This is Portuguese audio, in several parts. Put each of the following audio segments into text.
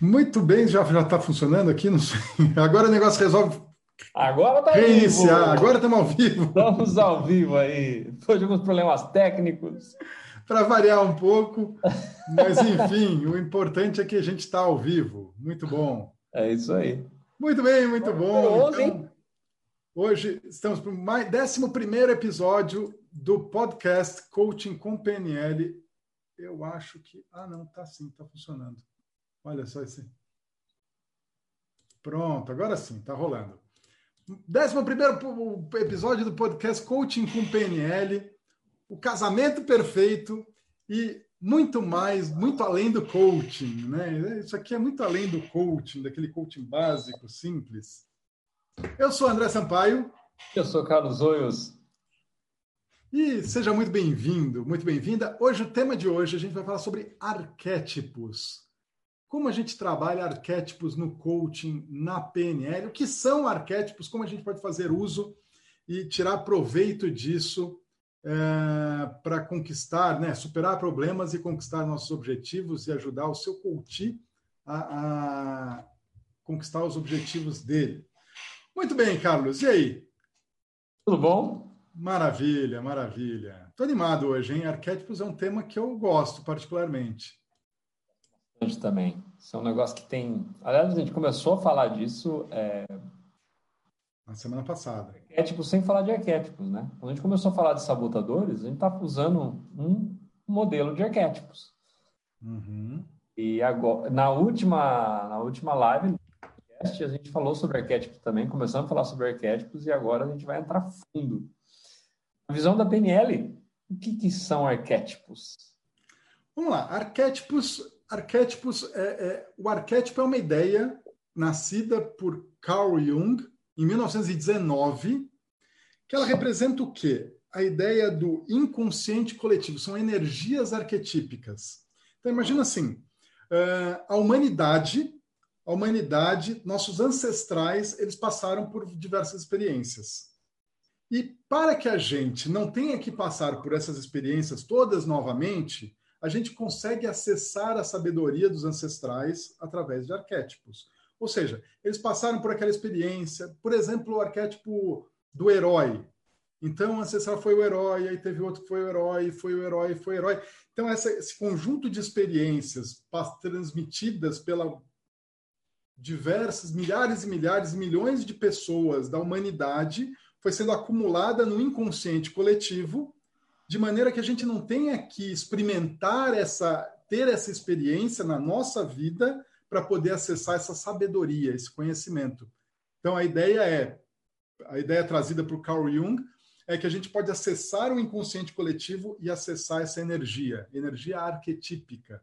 Muito bem, já está funcionando aqui, não sei. Agora o negócio resolve Agora tá reiniciar. vivo. Agora estamos ao vivo. Estamos ao vivo aí. Depois de alguns problemas técnicos. Para variar um pouco, mas enfim, o importante é que a gente está ao vivo. Muito bom. É isso aí. Muito bem, muito bom. Hoje, Então, hoje estamos para o mais 11 episódio do podcast Coaching com PNL. Eu acho que. Ah, não, tá sim, tá funcionando. Olha só esse. Pronto, agora sim, tá rolando. 11 episódio do podcast Coaching com PNL, o casamento perfeito e muito mais, muito além do coaching, né? Isso aqui é muito além do coaching, daquele coaching básico, simples. Eu sou André Sampaio eu sou Carlos Oios. e seja muito bem-vindo, muito bem-vinda. Hoje, o tema de hoje, a gente vai falar sobre arquétipos. Como a gente trabalha arquétipos no coaching, na PNL, o que são arquétipos, como a gente pode fazer uso e tirar proveito disso para conquistar, né, superar problemas e conquistar nossos objetivos e ajudar o seu coach a, a conquistar os objetivos dele. Muito bem, Carlos. E aí? Tudo bom? Maravilha, maravilha. Estou animado hoje, hein? Arquétipos é um tema que eu gosto particularmente. Também. Isso é um negócio que tem. Aliás, a gente começou a falar disso é... Na semana passada. arquétipos sem falar de arquétipos, né? Quando a gente começou a falar de sabotadores, a gente está usando um modelo de arquétipos. Uhum. E agora, na última, na última live a gente falou sobre arquétipos também, começamos a falar sobre arquétipos e agora a gente vai entrar fundo. A visão da PNL, o que, que são arquétipos? Vamos lá. Arquétipos. Arquétipos é, é, o arquétipo é uma ideia nascida por Carl Jung em 1919, que ela representa o quê? A ideia do inconsciente coletivo. São energias arquetípicas. Então imagina assim, uh, a humanidade, a humanidade, nossos ancestrais, eles passaram por diversas experiências. E para que a gente não tenha que passar por essas experiências todas novamente, a gente consegue acessar a sabedoria dos ancestrais através de arquétipos. Ou seja, eles passaram por aquela experiência, por exemplo, o arquétipo do herói. Então, o ancestral foi o herói, aí teve outro que foi o herói, foi o herói, foi o herói. Então, essa, esse conjunto de experiências transmitidas pela diversas, milhares e milhares, milhões de pessoas da humanidade foi sendo acumulada no inconsciente coletivo, de maneira que a gente não tenha que experimentar essa, ter essa experiência na nossa vida para poder acessar essa sabedoria, esse conhecimento. Então a ideia é, a ideia trazida por Carl Jung é que a gente pode acessar o inconsciente coletivo e acessar essa energia, energia arquetípica.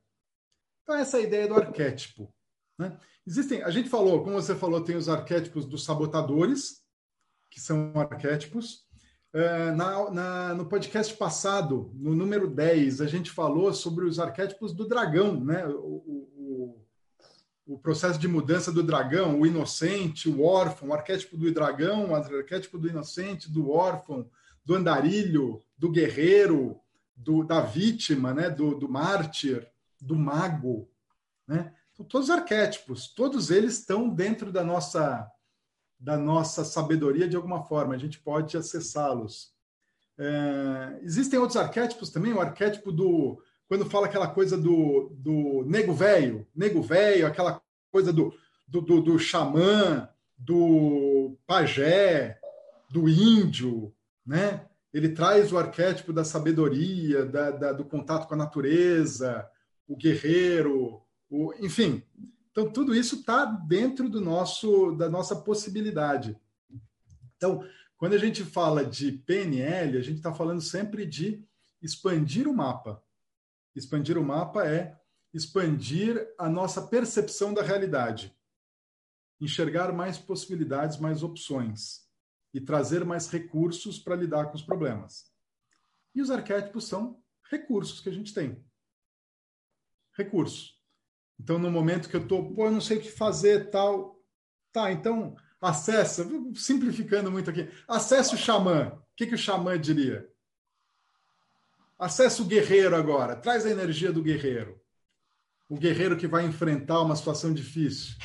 Então essa é a ideia do arquétipo. Né? Existem, a gente falou, como você falou, tem os arquétipos dos sabotadores, que são arquétipos. Uh, na, na, no podcast passado, no número 10, a gente falou sobre os arquétipos do dragão, né? O, o, o, processo de mudança do dragão, o inocente, o órfão, o arquétipo do dragão, o arquétipo do inocente, do órfão, do andarilho, do guerreiro, do, da vítima, né? do, do mártir, do mago. Né? Então, todos os arquétipos, todos eles estão dentro da nossa da nossa sabedoria de alguma forma, a gente pode acessá-los. É, existem outros arquétipos também, o arquétipo do. Quando fala aquela coisa do, do nego velho, nego velho, aquela coisa do, do, do, do xamã, do pajé, do índio, né? Ele traz o arquétipo da sabedoria, da, da, do contato com a natureza, o guerreiro, o, enfim, então, tudo isso está dentro do nosso, da nossa possibilidade. Então, quando a gente fala de PNL, a gente está falando sempre de expandir o mapa. Expandir o mapa é expandir a nossa percepção da realidade, enxergar mais possibilidades, mais opções e trazer mais recursos para lidar com os problemas. E os arquétipos são recursos que a gente tem. Recursos. Então, no momento que eu estou, pô, eu não sei o que fazer, tal. Tá, então, acessa, simplificando muito aqui, acesse o xamã. O que, que o xamã diria? Acesse o guerreiro agora, traz a energia do guerreiro. o guerreiro que vai enfrentar uma situação difícil.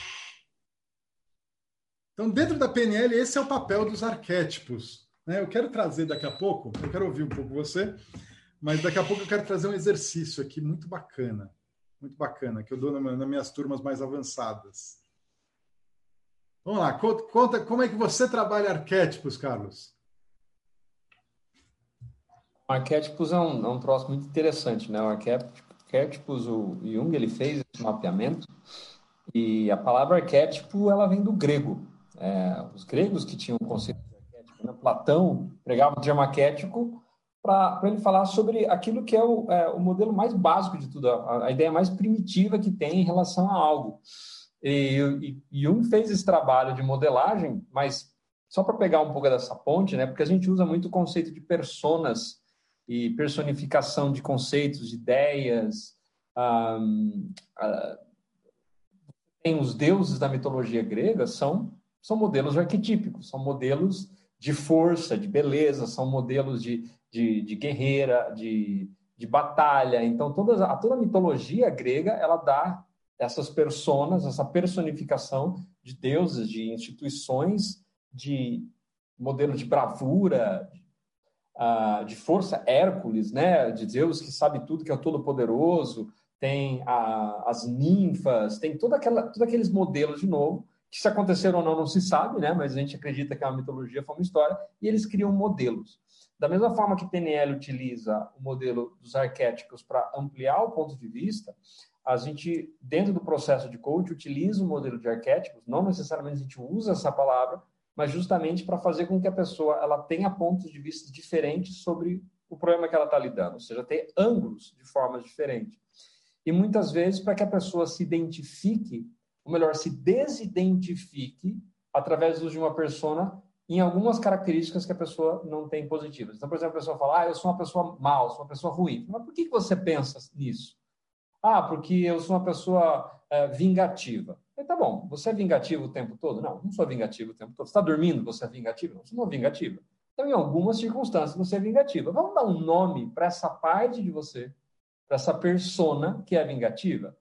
Então, dentro da PNL, esse é o papel dos arquétipos. Né? Eu quero trazer daqui a pouco, eu quero ouvir um pouco você, mas daqui a pouco eu quero trazer um exercício aqui muito bacana, muito bacana, que eu dou nas minhas turmas mais avançadas. Vamos lá, conta como é que você trabalha arquétipos, Carlos. Arquétipos é um, é um troço muito interessante, né? O arquétipos, o Jung ele fez esse mapeamento e a palavra arquétipo ela vem do grego. É, os gregos que tinham o conceito de arquétipo, né? Platão pregava o termo arquétipo para ele falar sobre aquilo que é o, é o, modelo mais básico de tudo, a, a, ideia mais primitiva que tem em relação a algo. E, e Jung fez esse trabalho de modelagem, mas só para pegar um pouco dessa ponte, né? Porque a gente usa muito o conceito de personas e personificação de conceitos, de ideias. Um, uh, tem os deuses da mitologia grega são são modelos arquetípicos, são modelos de força, de beleza, são modelos de, de, de guerreira, de, de batalha. Então, toda a, toda a mitologia grega, ela dá essas personas, essa personificação de deuses, de instituições, de modelo de bravura, uh, de força Hércules, né? De Deus que sabe tudo, que é todo-poderoso. Tem a, as ninfas, tem toda aquela, todos aqueles modelos de novo que se aconteceram ou não não se sabe, né? Mas a gente acredita que é uma mitologia, foi uma história e eles criam modelos. Da mesma forma que PNL utiliza o modelo dos arquétipos para ampliar o ponto de vista, a gente, dentro do processo de coach, utiliza o modelo de arquétipos, não necessariamente a gente usa essa palavra, mas justamente para fazer com que a pessoa ela tenha pontos de vista diferentes sobre o problema que ela está lidando, ou seja, ter ângulos de formas diferentes. E muitas vezes para que a pessoa se identifique, ou melhor, se desidentifique através de uma persona em algumas características que a pessoa não tem positivas. Então, por exemplo, a pessoa fala, ah, eu sou uma pessoa mal, sou uma pessoa ruim. Mas por que você pensa nisso? Ah, porque eu sou uma pessoa é, vingativa. Falei, tá bom, você é vingativo o tempo todo? Não, não sou vingativo o tempo todo. Você está dormindo, você é vingativo? Não, você não é vingativo. Então, em algumas circunstâncias, você é vingativa. Vamos dar um nome para essa parte de você, para essa persona que é vingativa?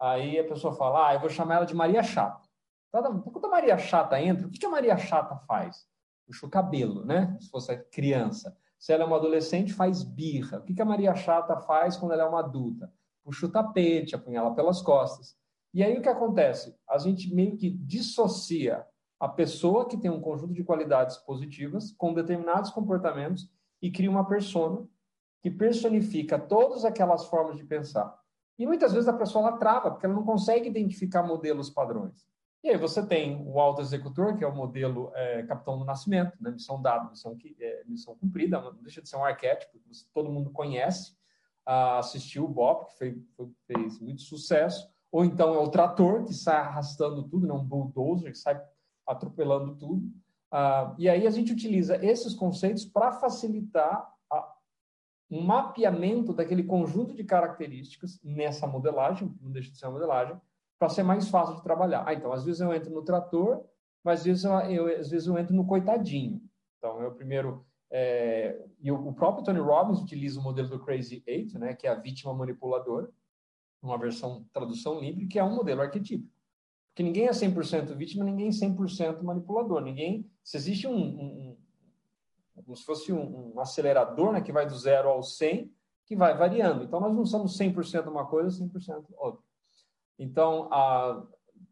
Aí a pessoa fala, ah, eu vou chamar ela de Maria Chata. Quando a Maria Chata entra, o que a Maria Chata faz? Puxa o cabelo, né? Se fosse criança. Se ela é uma adolescente, faz birra. O que a Maria Chata faz quando ela é uma adulta? Puxa o tapete, apunhala pelas costas. E aí o que acontece? A gente meio que dissocia a pessoa que tem um conjunto de qualidades positivas com determinados comportamentos e cria uma persona que personifica todas aquelas formas de pensar. E muitas vezes a pessoa ela trava, porque ela não consegue identificar modelos padrões. E aí você tem o alto executor, que é o modelo é, capitão do nascimento, né? missão dada, missão, que, é, missão cumprida, não deixa de ser um arquétipo todo mundo conhece, ah, assistiu o Bob, que fez, fez muito sucesso, ou então é o trator que sai arrastando tudo, né? um bulldozer que sai atropelando tudo. Ah, e aí a gente utiliza esses conceitos para facilitar um mapeamento daquele conjunto de características nessa modelagem, não deixa de ser uma modelagem, para ser mais fácil de trabalhar. Ah, então, às vezes eu entro no trator, mas às vezes eu, eu às vezes eu entro no coitadinho. Então, eu primeiro... É, e o, o próprio Tony Robbins utiliza o modelo do Crazy Eight, né, que é a vítima manipuladora, uma versão tradução livre, que é um modelo arquetípico. Porque ninguém é 100% vítima, ninguém é 100% manipulador. Ninguém. Se existe um. um, como se fosse um, um, acelerador né, que vai do zero ao 100, que vai variando. Então, nós não somos 100% uma coisa, 100% outra. Então, a,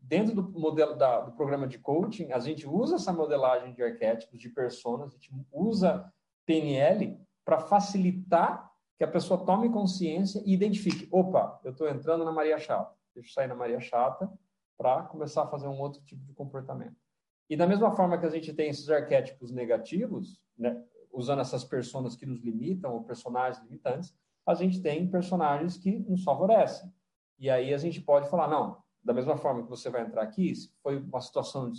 dentro do modelo da, do programa de coaching, a gente usa essa modelagem de arquétipos, de personas, a gente usa PNL para facilitar que a pessoa tome consciência e identifique: opa, eu estou entrando na Maria Chata, deixa eu sair na Maria Chata para começar a fazer um outro tipo de comportamento. E da mesma forma que a gente tem esses arquétipos negativos, né, usando essas personas que nos limitam, ou personagens limitantes, a gente tem personagens que nos favorecem. E aí a gente pode falar: não, da mesma forma que você vai entrar aqui, se foi uma situação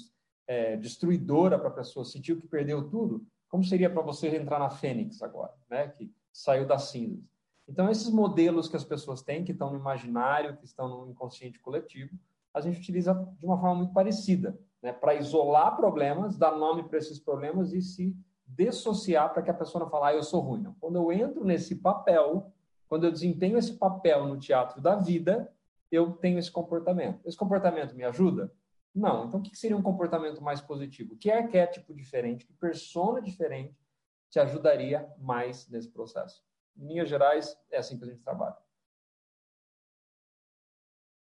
é, destruidora para a pessoa, sentiu que perdeu tudo, como seria para você entrar na Fênix agora, né? Que saiu das cinzas. Então, esses modelos que as pessoas têm, que estão no imaginário, que estão no inconsciente coletivo, a gente utiliza de uma forma muito parecida, né? para isolar problemas, dar nome para esses problemas e se dissociar para que a pessoa não fale, ah, eu sou ruim. Não. Quando eu entro nesse papel, quando eu desempenho esse papel no teatro da vida, eu tenho esse comportamento. Esse comportamento me ajuda? Não. Então, o que seria um comportamento mais positivo? Que arquétipo diferente, que persona diferente te ajudaria mais nesse processo? Em linhas gerais, é assim que a gente trabalha.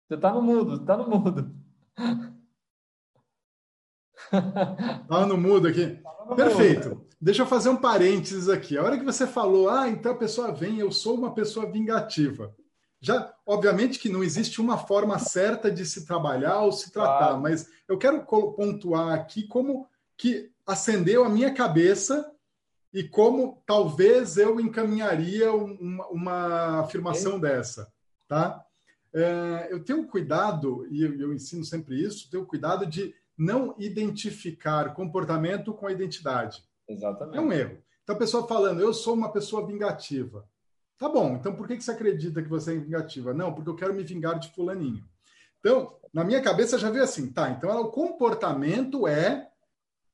Você está no mudo, está no mudo. Estava no mudo aqui. No Perfeito. Mudo. Deixa eu fazer um parênteses aqui. A hora que você falou, ah, então a pessoa vem, eu sou uma pessoa vingativa. Já, obviamente que não existe uma forma certa de se trabalhar ou se tratar, mas eu quero pontuar aqui como que acendeu a minha cabeça e como talvez eu encaminharia uma, uma afirmação dessa, tá? É, eu tenho cuidado, e eu, eu ensino sempre isso, tenho cuidado de não identificar comportamento com a identidade. Exatamente. É um erro. Então a pessoa falando, eu sou uma pessoa vingativa. Tá bom, então por que você acredita que você é vingativa? Não, porque eu quero me vingar de fulaninho. Então, na minha cabeça já veio assim, tá, então o comportamento é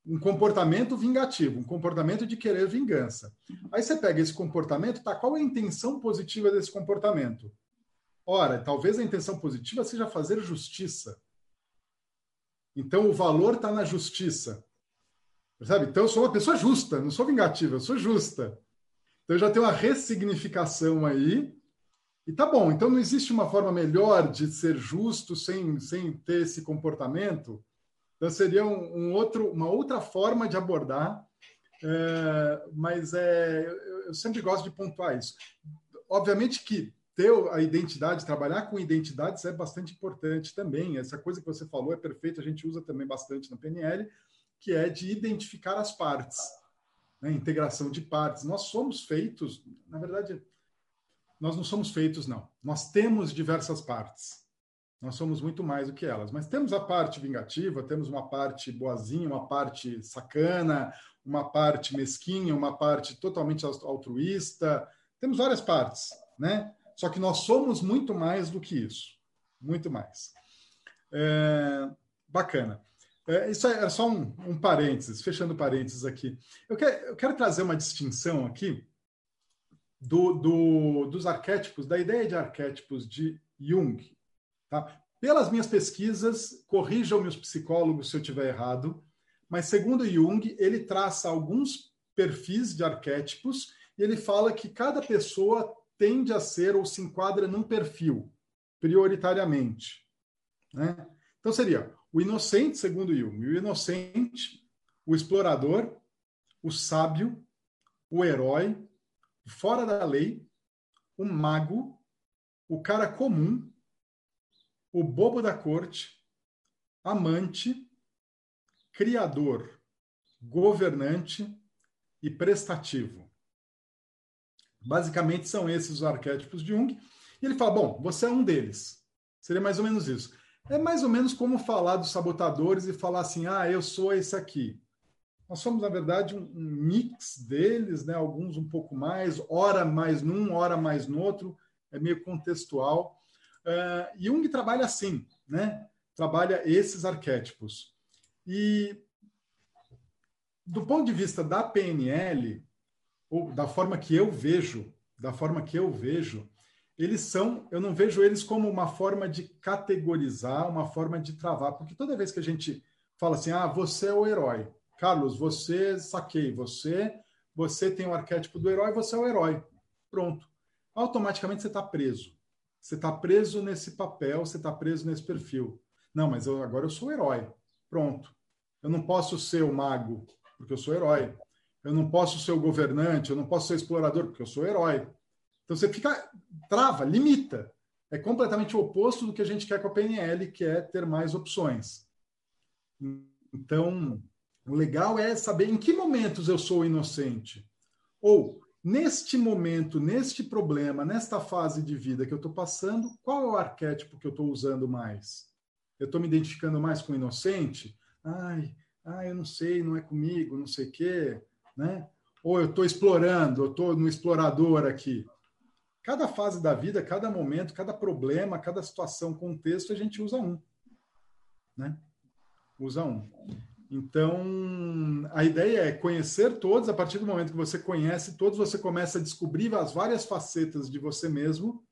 um comportamento vingativo, um comportamento de querer vingança. Aí você pega esse comportamento, tá, qual é a intenção positiva desse comportamento? Ora, talvez a intenção positiva seja fazer justiça. Então, o valor está na justiça. Sabe? Então, eu sou uma pessoa justa, não sou vingativa, eu sou justa. Então já tem uma ressignificação aí. E tá bom, então não existe uma forma melhor de ser justo sem, sem ter esse comportamento? Então seria um, um outro, uma outra forma de abordar, é, mas é, eu, eu sempre gosto de pontuar isso. Obviamente que ter a identidade, trabalhar com identidades é bastante importante também. Essa coisa que você falou é perfeita, a gente usa também bastante na PNL, que é de identificar as partes né, integração de partes. Nós somos feitos, na verdade, nós não somos feitos, não. Nós temos diversas partes. Nós somos muito mais do que elas. Mas temos a parte vingativa, temos uma parte boazinha, uma parte sacana, uma parte mesquinha, uma parte totalmente altruísta. Temos várias partes, né? Só que nós somos muito mais do que isso. Muito mais. É, bacana. É, isso é só um, um, parênteses, fechando parênteses aqui. Eu, quer, eu quero trazer uma distinção aqui do, do, dos arquétipos, da ideia de arquétipos de Jung. Tá? Pelas minhas pesquisas, corrijam meus psicólogos se eu estiver errado, mas segundo Jung, ele traça alguns perfis de arquétipos e ele fala que cada pessoa tende a ser ou se enquadra num perfil, prioritariamente. Né? Então seria o inocente, segundo Jung, o inocente, o explorador, o sábio, o herói, fora da lei, o mago, o cara comum, o bobo da corte, amante, criador, governante e prestativo. Basicamente são esses os arquétipos de Jung. E ele fala: bom, você é um deles. Seria mais ou menos isso. É mais ou menos como falar dos sabotadores e falar assim: ah, eu sou esse aqui. Nós somos, na verdade, um, um mix deles, né? alguns um pouco mais, hora mais num, hora mais no outro, é meio contextual. Uh, Jung trabalha assim, né? trabalha esses arquétipos. E do ponto de vista da PNL, da forma que eu vejo, da forma que eu vejo, eles são, eu não vejo eles como uma forma de categorizar, uma forma de travar, porque toda vez que a gente fala assim, ah, você é o herói, Carlos, você saquei, você, você tem o arquétipo do herói, você é o herói, pronto, automaticamente você está preso, você está preso nesse papel, você está preso nesse perfil. Não, mas eu, agora eu sou o herói, pronto. Eu não posso ser o mago, porque eu sou herói. Eu não posso ser o governante, eu não posso ser explorador, porque eu sou herói. Então você fica trava, limita. É completamente o oposto do que a gente quer com a PNL, que é ter mais opções. Então, o legal é saber em que momentos eu sou inocente. Ou, neste momento, neste problema, nesta fase de vida que eu estou passando, qual é o arquétipo que eu estou usando mais? Eu estou me identificando mais com o inocente? Ai, ai, eu não sei, não é comigo, não sei o quê, né? Ou eu estou explorando, eu estou no explorador aqui. Cada fase da vida, cada momento, cada problema, cada situação, contexto, a gente usa um. Né? Usa um. Então, a ideia é conhecer todos. A partir do momento que você conhece todos, você começa a descobrir as várias facetas de você mesmo.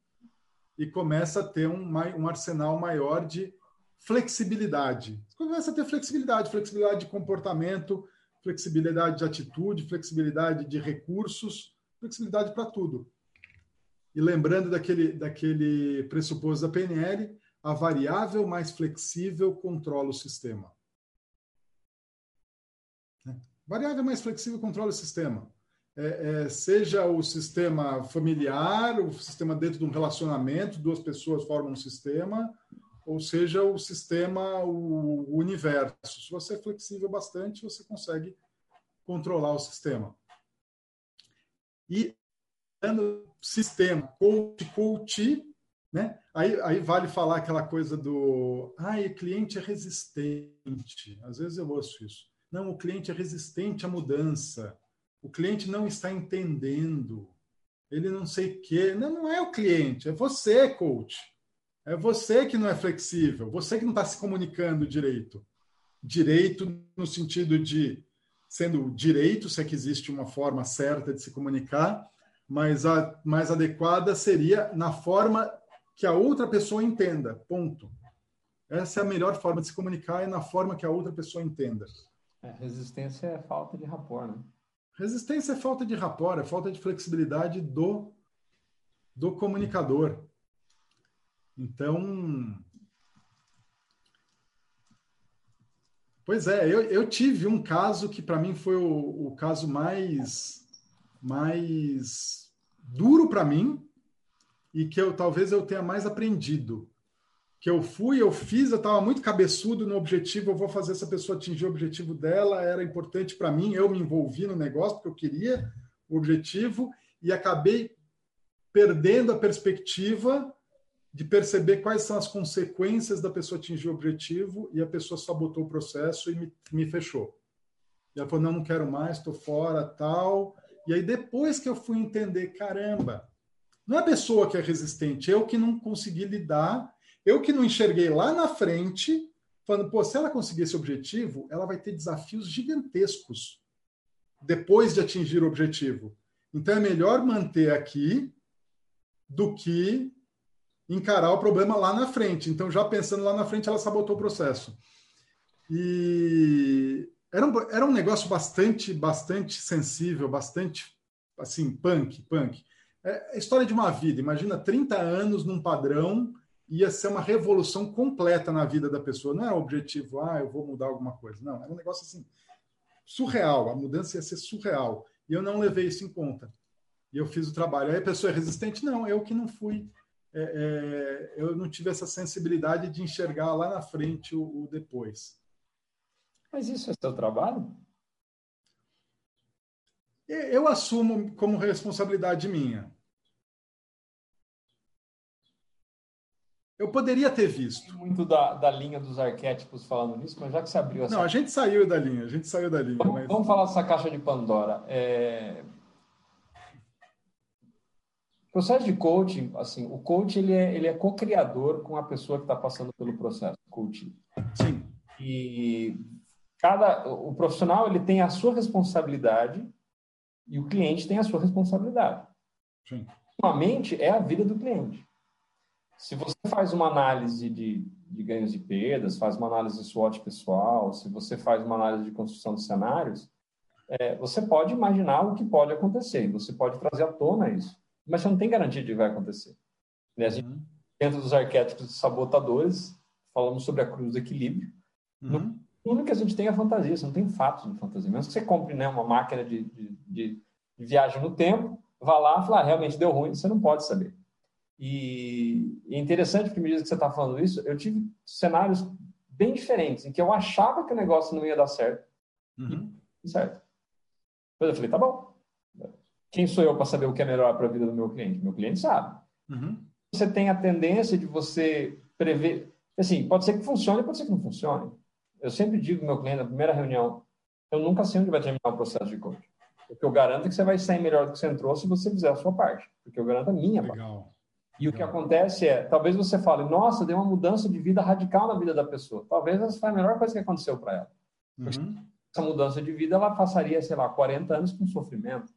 e começa a ter um, um arsenal maior de flexibilidade. Começa a ter flexibilidade, flexibilidade de comportamento, flexibilidade de atitude, flexibilidade de recursos, flexibilidade para tudo. E lembrando daquele, daquele pressuposto da PNL, a variável mais flexível controla o sistema. Né? Variável mais flexível controla o sistema. É, é, seja o sistema familiar, o sistema dentro de um relacionamento, duas pessoas formam um sistema, ou seja, o sistema, o, universo. Se você é flexível bastante, você consegue controlar o sistema. E sistema, coach, coach, né? Aí, aí vale falar aquela coisa do, ah, o cliente é resistente. Às vezes eu ouço isso. Não, o cliente é resistente à mudança. O cliente não está entendendo. Ele não sei o quê. Não, não é o cliente, é você, coach. É você que não é flexível, você que não está se comunicando direito. Direito no sentido de sendo direito, se é que existe uma forma certa de se comunicar, mas a mais adequada seria na forma que a outra pessoa entenda. Ponto. Essa é a melhor forma de se comunicar, é na forma que a outra pessoa entenda. É, resistência é falta de rapport, né? Resistência é falta de rapport, é falta de flexibilidade do, do comunicador. Então. Pois é, eu, eu tive um caso que para mim foi o, o caso mais, mais duro para mim e que eu talvez eu tenha mais aprendido. Que eu fui, eu fiz, eu estava muito cabeçudo no objetivo, eu vou fazer essa pessoa atingir o objetivo dela, era importante para mim, eu me envolvi no negócio porque eu queria o objetivo e acabei perdendo a perspectiva de perceber quais são as consequências da pessoa atingir o objetivo e a pessoa sabotou o processo e me, me fechou. E ela falou, não, não quero mais, estou fora, tal. E aí depois que eu fui entender, caramba, não é a pessoa que é resistente, eu que não consegui lidar, eu que não enxerguei lá na frente, falando, pô, se ela conseguir esse objetivo, ela vai ter desafios gigantescos depois de atingir o objetivo. Então é melhor manter aqui do que encarar o problema lá na frente. Então, já pensando lá na frente, ela sabotou o processo. E era um, era um negócio bastante, bastante sensível, bastante, assim, punk, punk. É a história de uma vida. Imagina 30 anos num padrão, ia ser uma revolução completa na vida da pessoa. Não era o objetivo, ah, eu vou mudar alguma coisa. Não, era um negócio assim, surreal. A mudança ia ser surreal. E eu não levei isso em conta. E eu fiz o trabalho. Aí a pessoa é resistente? Não, eu que não fui é, é, eu não tive essa sensibilidade de enxergar lá na frente o, o depois. Mas isso é seu trabalho? Eu assumo como responsabilidade minha. Eu poderia ter visto. Muito da, da linha dos arquétipos falando nisso, mas já que você abriu essa. Não, a gente saiu da linha, a gente saiu da linha. Vamos, mas... vamos falar dessa caixa de Pandora. É, processo de coaching, assim, o coach ele é, ele é co-criador com a pessoa que está passando pelo processo coaching. Sim. E cada o profissional ele tem a sua responsabilidade e o cliente tem a sua responsabilidade. Sim. Ultimamente é a vida do cliente. Se você faz uma análise de, de ganhos e perdas, faz uma análise de SWOT pessoal, se você faz uma análise de construção de cenários, é, você pode imaginar o que pode acontecer. Você pode trazer à tona isso mas você não tem garantia de que vai acontecer. Né? Gente, uhum. dentro dos arquétipos sabotadores, falamos sobre a cruz do equilíbrio. Uhum. O único que a gente tem é fantasia, você não tem fatos de fantasia. Mesmo que você compre né, uma máquina de, de, de, viagem no tempo, vá lá e fala, ah, realmente deu ruim, você não pode saber. E, é interessante porque, me diz que você está falando isso, eu tive cenários bem diferentes, em que eu achava que o negócio não ia dar certo. Uhum. Certo. Depois eu falei, tá bom, quem sou eu para saber o que é melhor para a vida do meu cliente? Meu cliente sabe. Uhum. Você tem a tendência de você prever. Assim, pode ser que funcione, pode ser que não funcione. Eu sempre digo ao meu cliente na primeira reunião: eu nunca sei onde vai terminar o processo de coaching. Porque eu garanto que você vai sair melhor do que você entrou se você fizer a sua parte. Porque eu garanto a minha Legal. parte. E Legal. o que acontece é, talvez você fale, nossa, deu uma mudança de vida radical na vida da pessoa. Talvez essa foi a melhor coisa que aconteceu para ela. Uhum. Essa mudança de vida, ela passaria, sei lá, 40 anos com sofrimento.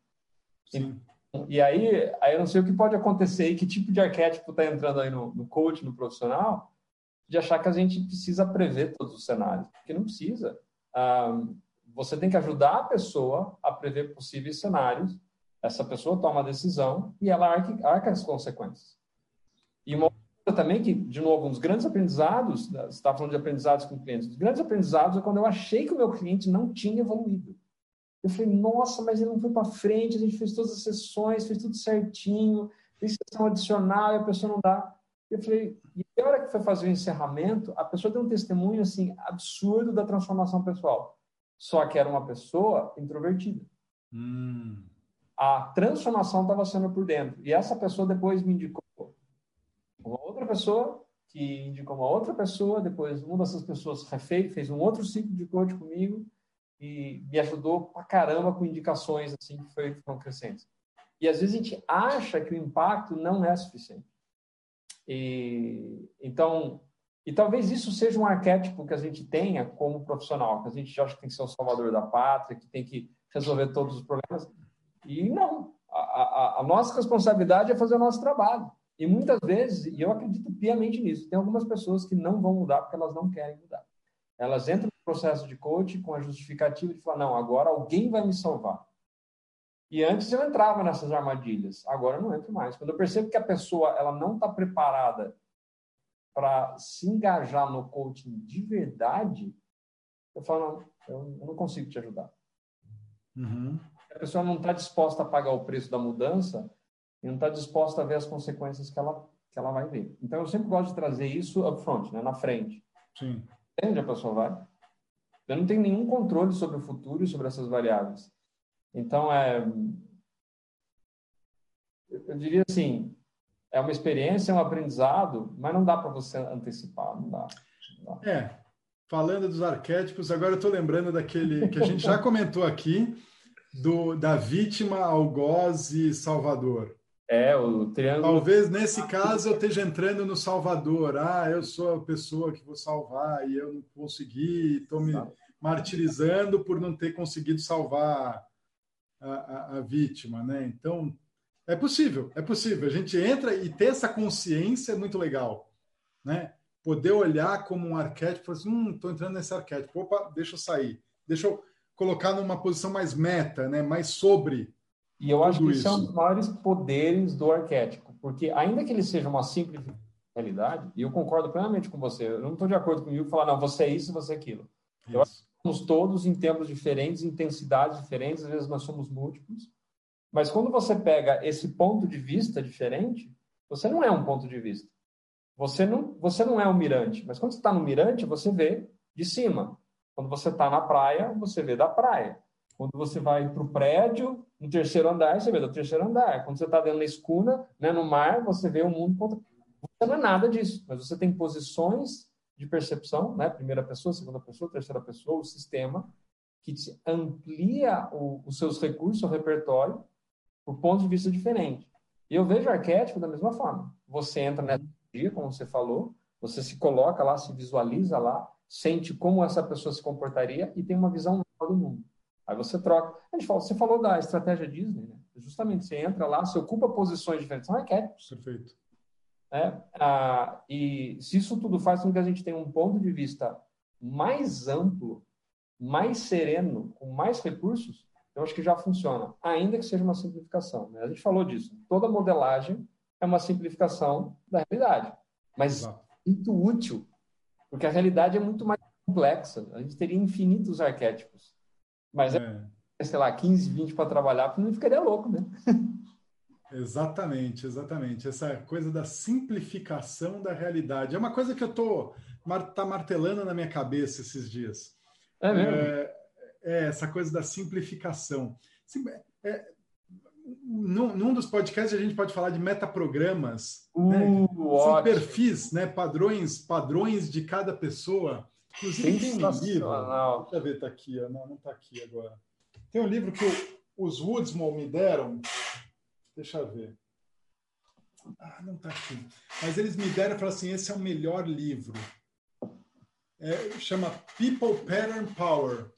E aí, aí eu não sei o que pode acontecer e que tipo de arquétipo está entrando aí no, no coach, no profissional, de achar que a gente precisa prever todos os cenários, porque não precisa. Ah, você tem que ajudar a pessoa a prever possíveis cenários, essa pessoa toma a decisão e ela arca, arca as consequências. E uma coisa também que, de novo, um dos grandes aprendizados, você está falando de aprendizados com clientes, os grandes aprendizados é quando eu achei que o meu cliente não tinha evoluído. Eu falei, nossa, mas ele não foi para frente, a gente fez todas as sessões, fez tudo certinho, fez sessão adicional e a pessoa não dá. Eu falei, e a hora que foi fazer o encerramento, a pessoa deu um testemunho assim absurdo da transformação pessoal. Só que era uma pessoa introvertida. Hum. A transformação estava sendo por dentro. E essa pessoa depois me indicou uma outra pessoa, que indicou uma outra pessoa, depois uma dessas pessoas fez um outro ciclo de coach comigo, e me ajudou pra caramba com indicações assim que foi, foram crescentes. E às vezes a gente acha que o impacto não é suficiente. E então, e talvez isso seja um arquétipo que a gente tenha como profissional, que a gente acha que tem que ser o salvador da pátria, que tem que resolver todos os problemas. E não, a, a, a nossa responsabilidade é fazer o nosso trabalho. E muitas vezes, e eu acredito piamente nisso, tem algumas pessoas que não vão mudar porque elas não querem mudar. Elas entram no processo de coaching com a justificativa de falar: não, agora alguém vai me salvar. E antes eu entrava nessas armadilhas, agora eu não entro mais. Quando eu percebo que a pessoa ela não está preparada para se engajar no coaching de verdade, eu falo: não, eu não consigo te ajudar. Uhum. A pessoa não está disposta a pagar o preço da mudança e não está disposta a ver as consequências que ela, que ela vai ver. Então eu sempre gosto de trazer isso upfront, né, na frente. Sim onde a pessoa vai. Eu não tenho nenhum controle sobre o futuro e sobre essas variáveis. Então, é, eu diria assim, é uma experiência, é um aprendizado, mas não dá para você antecipar, não dá, não dá. É, falando dos arquétipos, agora eu estou lembrando daquele que a gente já comentou aqui, do, da vítima, algoz e salvador. É, o triângulo. Talvez nesse caso eu esteja entrando no Salvador. Ah, eu sou a pessoa que vou salvar e eu não consegui, estou me martirizando por não ter conseguido salvar a, a, a, vítima, né? Então, é possível, é possível. A gente entra e ter essa consciência é muito legal, né? Poder olhar como um arquétipo, assim, hum, estou entrando nesse arquétipo, opa, deixa eu sair, deixa eu colocar numa posição mais meta, né? Mais sobre e eu acho que isso, é um dos maiores poderes do arquétipo, porque ainda que ele seja uma simples realidade, e eu concordo plenamente com você, eu não estou de acordo comigo falar, não, você é isso, você é aquilo. Isso. Eu acho que somos todos em tempos diferentes, intensidades diferentes, às vezes nós somos múltiplos, mas quando você pega esse ponto de vista diferente, você não é um ponto de vista. Você não, você não é um mirante, mas quando você está no mirante, você vê de cima. Quando você está na praia, você vê da praia. Quando você vai para o prédio, no terceiro andar, você vê do terceiro andar. Quando você está dentro da escuna, né, no mar, você vê o mundo contra. Você não é nada disso, mas você tem posições de percepção, né? Primeira pessoa, segunda pessoa, terceira pessoa, o sistema que te amplia o, os seus recursos, o repertório, por pontos de vista diferentes. E eu vejo arquétipo da mesma forma. Você entra nessa dia, como você falou, você se coloca lá, se visualiza lá, sente como essa pessoa se comportaria e tem uma visão nova do mundo. Aí você troca. A gente fala, você falou da estratégia Disney, né? Justamente, você entra lá, você ocupa posições diferentes, são arquétipos. Perfeito. É, ah, e se isso tudo faz com que a gente tenha um ponto de vista mais amplo, mais sereno, com mais recursos, eu acho que já funciona, ainda que seja uma simplificação. Né? A gente falou disso. Toda modelagem é uma simplificação da realidade, mas Exato. muito útil, porque a realidade é muito mais complexa. A gente teria infinitos arquétipos. Mas é. é sei lá, 15, 20 para trabalhar, não ficaria louco, né? Exatamente, exatamente. Essa coisa da simplificação da realidade. É uma coisa que eu tô tá martelando na minha cabeça esses dias. É mesmo? É, é essa coisa da simplificação. É, num, num, dos podcasts a gente pode falar de metaprogramas, uh, né? São perfis, né? padrões, padrões de cada pessoa. Inclusive tem um livro, deixa eu ver, tá aqui, não, não tá aqui agora. Tem um livro que os Woodsman me deram, deixa eu ver. Ah, não tá aqui. Mas eles me deram e falaram assim, esse é o melhor livro. É, chama People Pattern Power,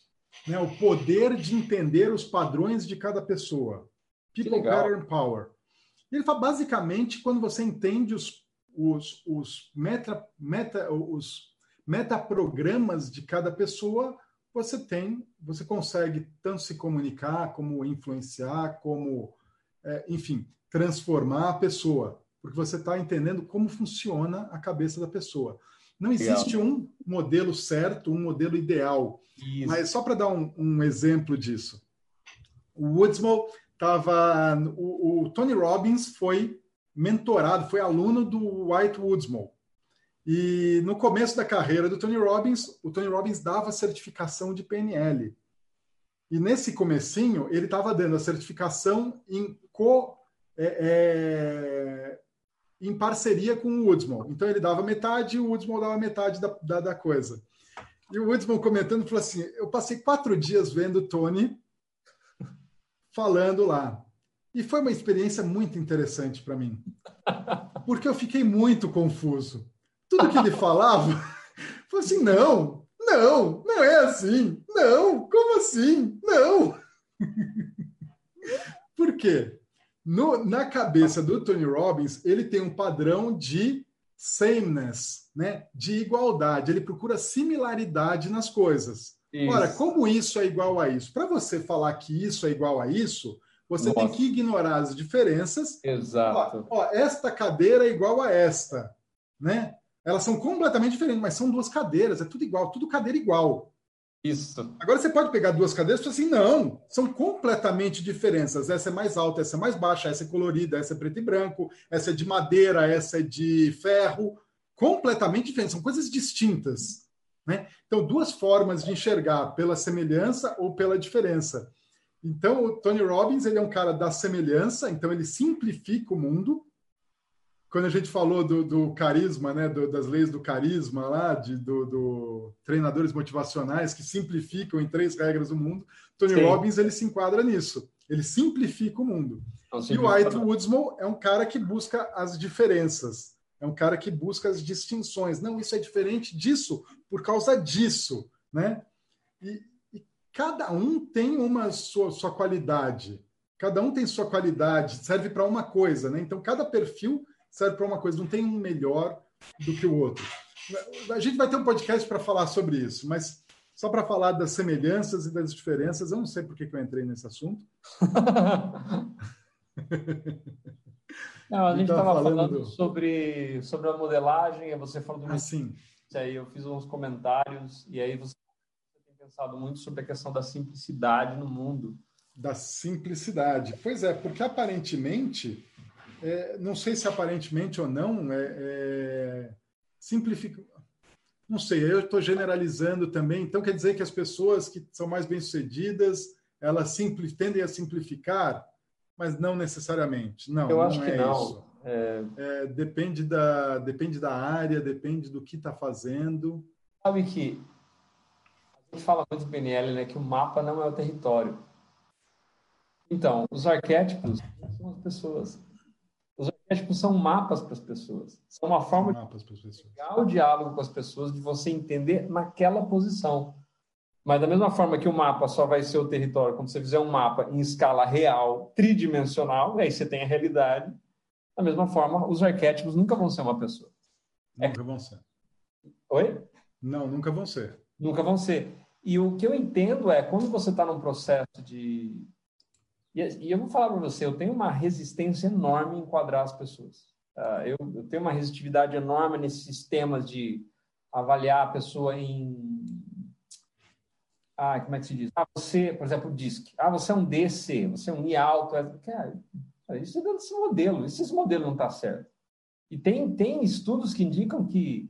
né? O poder de entender os padrões de cada pessoa. People, Pattern, Power. E ele fala, basicamente, quando você entende os, os, os, meta, meta, os metaprogramas de cada pessoa, você tem, você consegue tanto se comunicar, como influenciar, como, é, enfim, transformar a pessoa, porque você está entendendo como funciona a cabeça da pessoa. Não existe Legal. um modelo certo, um modelo ideal. Isso. Mas só para dar um, um, exemplo disso, o Woodsmall estava, o, o, Tony Robbins foi mentorado, foi aluno do White Woodsmall. E no começo da carreira do Tony Robbins, o Tony Robbins dava certificação de PNL. E nesse comecinho, ele estava dando a certificação em co, é, é, em parceria com o Woodsman. Então ele dava metade e o Woodsman dava metade da, da, da coisa. E o Woodsman comentando falou assim: eu passei quatro dias vendo o Tony falando lá. E foi uma experiência muito interessante para mim, porque eu fiquei muito confuso. Tudo que ele falava, falou assim: não, não, não é assim, não, como assim? Não. Por quê? No, na cabeça do Tony Robbins, ele tem um padrão de sameness, né? de igualdade. Ele procura similaridade nas coisas. Isso. Ora, como isso é igual a isso? Para você falar que isso é igual a isso, você Nossa. tem que ignorar as diferenças. Exato. Ó, ó, esta cadeira é igual a esta, né? Elas são completamente diferentes, mas são duas cadeiras, é tudo igual, tudo cadeira igual. Isso. Agora você pode pegar duas cadeiras e falar assim, não, são completamente diferentes. Essa é mais alta, essa é mais baixa, essa é colorida, essa é preto e branco, essa é de madeira, essa é de ferro. Completamente diferentes, são coisas distintas. Né? Então, duas formas de enxergar, pela semelhança ou pela diferença. Então, o Tony Robbins ele é um cara da semelhança, então ele simplifica o mundo, quando a gente falou do, do carisma, né, do, das leis do carisma lá, de, do, do, treinadores motivacionais que simplificam em três regras o mundo, Tony Sim. Robbins ele se enquadra nisso. Ele simplifica o mundo. Não, e o White Woodsmall é um cara que busca as diferenças, é um cara que busca as distinções. Não, isso é diferente disso por causa disso, né? E, e cada um tem uma sua, sua qualidade. Cada um tem sua qualidade, serve para uma coisa, né? Então cada perfil serve para uma coisa, não tem um melhor do que o outro. A gente vai ter um podcast para falar sobre isso, mas só para falar das semelhanças e das diferenças, eu não sei por que, eu entrei nesse assunto. Não, a gente estava falando, falando do... sobre, sobre a modelagem, você falou do ah, sim. aí eu fiz uns comentários, e aí você tem pensado muito sobre a questão da simplicidade no mundo. Da simplicidade. Pois é, porque aparentemente é, não sei se aparentemente ou não, é, é simplifica. Não sei, eu estou generalizando também. Então, quer dizer que as pessoas que são mais bem-sucedidas, elas simples, tendem a simplificar, mas não necessariamente. Não, eu acho não que é não. Isso. É... É, depende, da, depende da área, depende do que está fazendo. Sabe que a gente fala muito do PNL, né, que o mapa não é o território. Então, os arquétipos são as pessoas. Os arquétipos são mapas para as pessoas. São uma forma mapas de pegar o diálogo com as pessoas, de você entender naquela posição. Mas da mesma forma que o mapa só vai ser o território quando você fizer um mapa em escala real, tridimensional, aí você tem a realidade. Da mesma forma, os arquétipos nunca vão ser uma pessoa. Nunca é... vão ser. Oi? Não, nunca vão ser. Nunca vão ser. E o que eu entendo é, quando você está num processo de, e, eu vou falar para você, eu tenho uma resistência enorme em enquadrar as pessoas. Uh, eu, tenho uma resistitividade enorme nesses sistemas de avaliar a pessoa em. Ah, como é que se diz? Ah, você, por exemplo, DISC. Ah, você é um DC, você é um I alto. É, cara, isso é desse modelo, esse modelo não está certo. E tem, tem estudos que indicam que,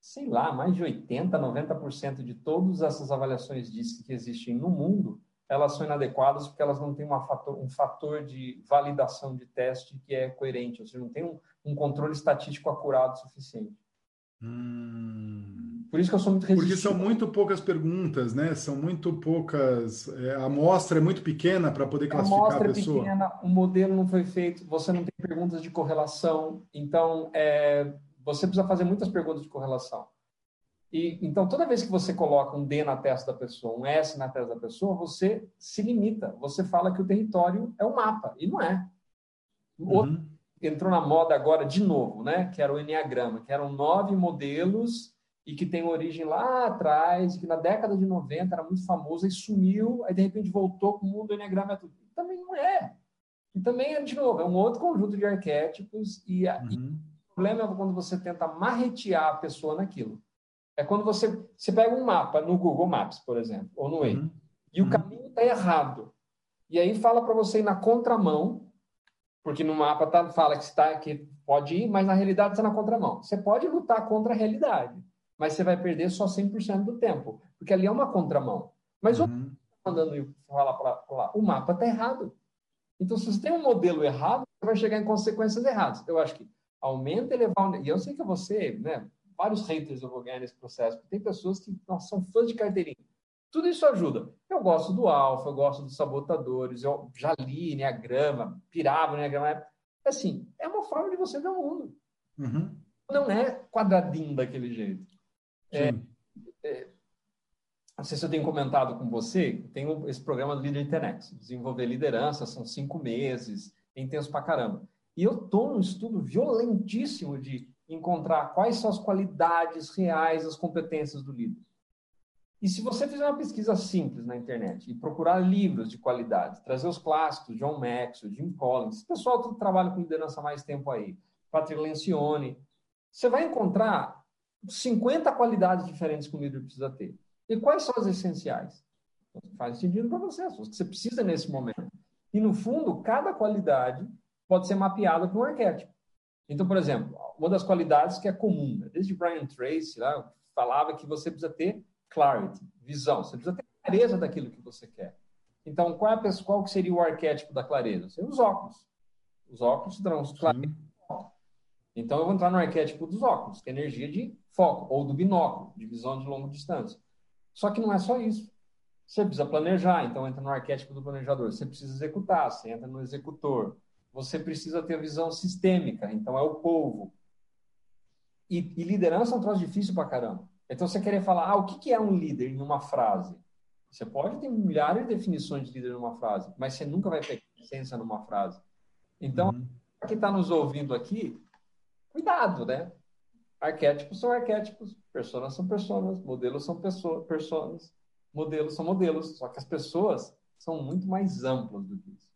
sei lá, mais de 80%, 90% de todas essas avaliações DISC que existem no mundo elas são inadequadas porque elas não têm fator, um fator de validação de teste que é coerente, ou seja, não tem um, um controle estatístico acurado suficiente. Hum. Por isso que eu sou muito resistente. Porque são muito poucas perguntas, né? São muito poucas. É, a amostra é muito pequena para poder classificar a, amostra a pessoa. É pequena, o modelo não foi feito, você não tem perguntas de correlação, então é, você precisa fazer muitas perguntas de correlação. E, então, toda vez que você coloca um D na testa da pessoa, um S na testa da pessoa, você se limita. Você fala que o território é um mapa, e não é. Uhum. Outro, entrou na moda agora de novo, né? Que era o Enneagrama, que eram nove modelos e que tem origem lá atrás, que na década de 90 era muito famoso e sumiu, aí de repente voltou com o mundo do Enneagrama. Tudo. Também não é. E também, de novo, é um outro conjunto de arquétipos e, uhum. e o problema é quando você tenta marretear a pessoa naquilo. É quando você, você pega um mapa no Google Maps, por exemplo, ou no Waze, uhum. e o uhum. caminho está errado. E aí fala para você ir na contramão, porque no mapa tá, fala que, está que pode ir, mas na realidade está na contramão. Você pode lutar contra a realidade, mas você vai perder só 100% do tempo, porque ali é uma contramão. Mas uhum. o andando e fala para lá, o mapa está errado. Então, se você tem um modelo errado, você vai chegar em consequências erradas. Eu acho que aumenta elevar. E eu sei que você, né, vários haters eu vou ganhar nesse processo, porque tem pessoas que nossa, são fãs de carteirinha. Tudo isso ajuda. Eu gosto do alfa, eu gosto dos sabotadores, eu já li Enneagrama, pirava Enneagrama. Assim, é uma forma de você ver o mundo. Uhum. Não é quadradinho daquele jeito. É, é, não sei se eu tenho comentado com você, tem esse programa do Líder Internet, desenvolver liderança, são cinco meses, é intenso pra caramba. E eu estou num estudo violentíssimo de encontrar quais são as qualidades reais, as competências do líder. E se você fizer uma pesquisa simples na internet e procurar livros de qualidade, trazer os clássicos, John Maxwell, Jim Collins, pessoal que trabalha com liderança há mais tempo aí, Patrick Lencioni, você vai encontrar 50 qualidades diferentes que o líder precisa ter. E quais são as essenciais? Faz sentido para você, as que você precisa nesse momento. E, no fundo, cada qualidade pode ser mapeada para um arquétipo. Então, por exemplo, uma das qualidades que é comum, né? desde Brian Tracy lá, falava que você precisa ter clarity, visão, você precisa ter clareza daquilo que você quer. Então, qual, é a, qual seria o arquétipo da clareza? Seriam os óculos. Os óculos dão clareza. Então, eu vou entrar no arquétipo dos óculos, que é energia de foco, ou do binóculo, de visão de longa distância. Só que não é só isso. Você precisa planejar, então entra no arquétipo do planejador. Você precisa executar, você entra no executor você precisa ter a visão sistêmica, então é o povo. E, e liderança é um troço difícil pra caramba. Então você querer falar, ah, o que, que é um líder em uma frase? Você pode ter milhares de definições de líder numa frase, mas você nunca vai pegar essência numa frase. Então, uhum. quem está nos ouvindo aqui, cuidado, né? Arquétipos são arquétipos, personas são personas, modelos são pessoas, personas, modelos são modelos. Só que as pessoas são muito mais amplas do que isso.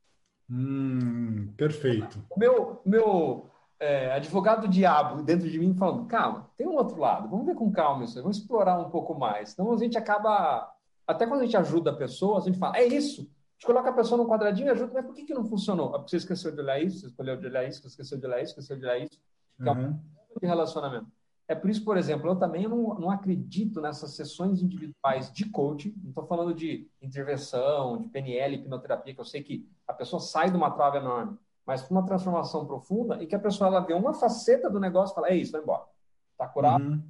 Hum, perfeito. O meu, meu é, advogado diabo dentro de mim falando, calma, tem um outro lado, vamos ver com calma isso, vamos explorar um pouco mais. Então a gente acaba, até quando a gente ajuda a pessoa, a gente fala, é isso, a gente coloca a pessoa num quadradinho e ajuda, mas por que, que não funcionou? Ah, porque você esqueceu de olhar isso, você escolheu de olhar isso, você esqueceu de olhar isso, esqueceu de olhar isso. Que uhum. é um de relacionamento. É por isso, por exemplo, eu também não, não acredito nessas sessões individuais de coaching. Não estou falando de intervenção, de PNL, hipnoterapia, que eu sei que a pessoa sai de uma trava enorme, mas para uma transformação profunda e que a pessoa ela vê uma faceta do negócio e fala: é isso, vai embora. Está curado, uhum.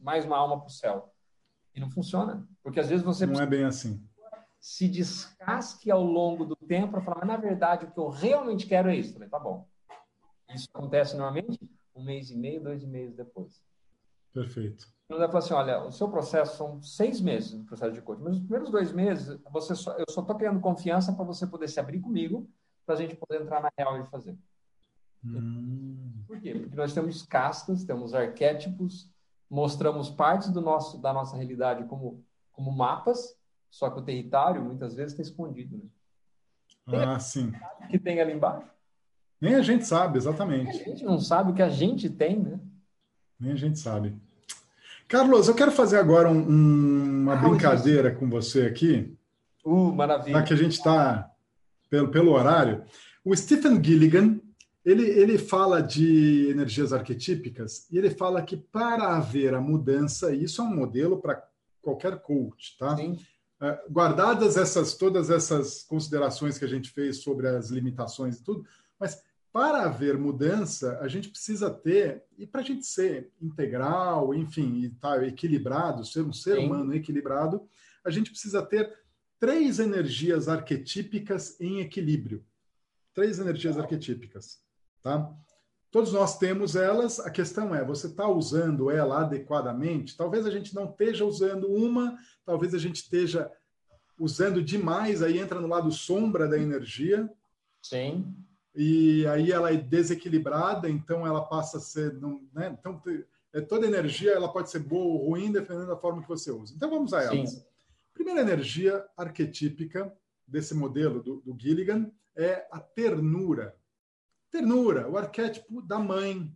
mais uma alma para o céu. E não funciona. Porque às vezes você. Não é bem assim. Se descasque ao longo do tempo para falar, mas na verdade o que eu realmente quero é isso. Eu falei, tá bom. Isso acontece normalmente um mês e meio, dois meses depois. Perfeito. Não vai falar assim, olha, o seu processo são seis meses no processo de coaching, mas os primeiros dois meses você só, eu só estou criando confiança para você poder se abrir comigo, para a gente poder entrar na real e fazer. Hum. Por quê? Porque nós temos castas, temos arquétipos, mostramos partes do nosso, da nossa realidade como, como mapas, só que o território muitas vezes está escondido. Né? ah, sim. que tem ali embaixo? Nem a gente sabe, exatamente. A gente não sabe o que a gente tem, né? Nem a gente sabe. Carlos, eu quero fazer agora um, um, uma ah, brincadeira com você aqui. Uh, maravilha. Já que a gente está pelo, pelo horário. O Stephen Gilligan, ele, ele fala de energias arquetípicas e ele fala que para haver a mudança, e isso é um modelo para qualquer coach, tá? Sim. É, guardadas essas todas essas considerações que a gente fez sobre as limitações e tudo, mas para haver mudança, a gente precisa ter, e para a gente ser integral, enfim, e estar tá equilibrado, ser um ser Sim. humano equilibrado, a gente precisa ter três energias arquetípicas em equilíbrio. Três energias arquetípicas, tá? Todos nós temos elas, a questão é, você está usando ela adequadamente? Talvez a gente não esteja usando uma, talvez a gente esteja usando demais, aí entra no lado sombra da energia. Sim. E aí ela é desequilibrada, então ela passa a ser. Né? Então, é, toda energia ela pode ser boa ou ruim, dependendo da forma que você usa. Então vamos a elas. Sim. Primeira energia arquetípica desse modelo do, do Gilligan é a ternura. Ternura, o arquétipo da mãe,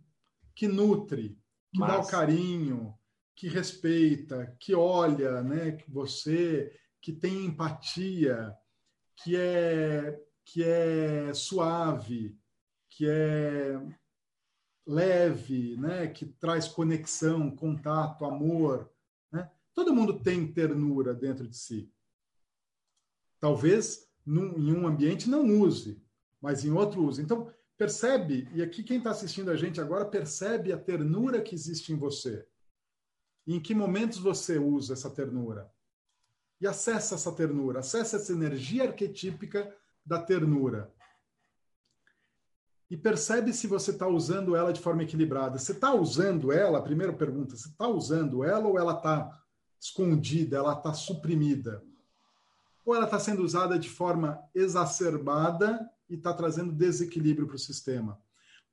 que nutre, que dá o carinho, que respeita, que olha, né, que você, que tem empatia, que é que é suave, que é leve, né, que traz conexão, contato, amor, né? Todo mundo tem ternura dentro de si. Talvez num, em um ambiente não use, mas em outro use. Então, percebe, e aqui quem está assistindo a gente agora percebe a ternura que existe em você. E em que momentos você usa essa ternura? E acessa essa ternura, acessa essa energia arquetípica da ternura. E percebe se você está usando ela de forma equilibrada. Você está usando ela? Primeira pergunta: você está usando ela ou ela está escondida, ela está suprimida? Ou ela está sendo usada de forma exacerbada e está trazendo desequilíbrio para o sistema.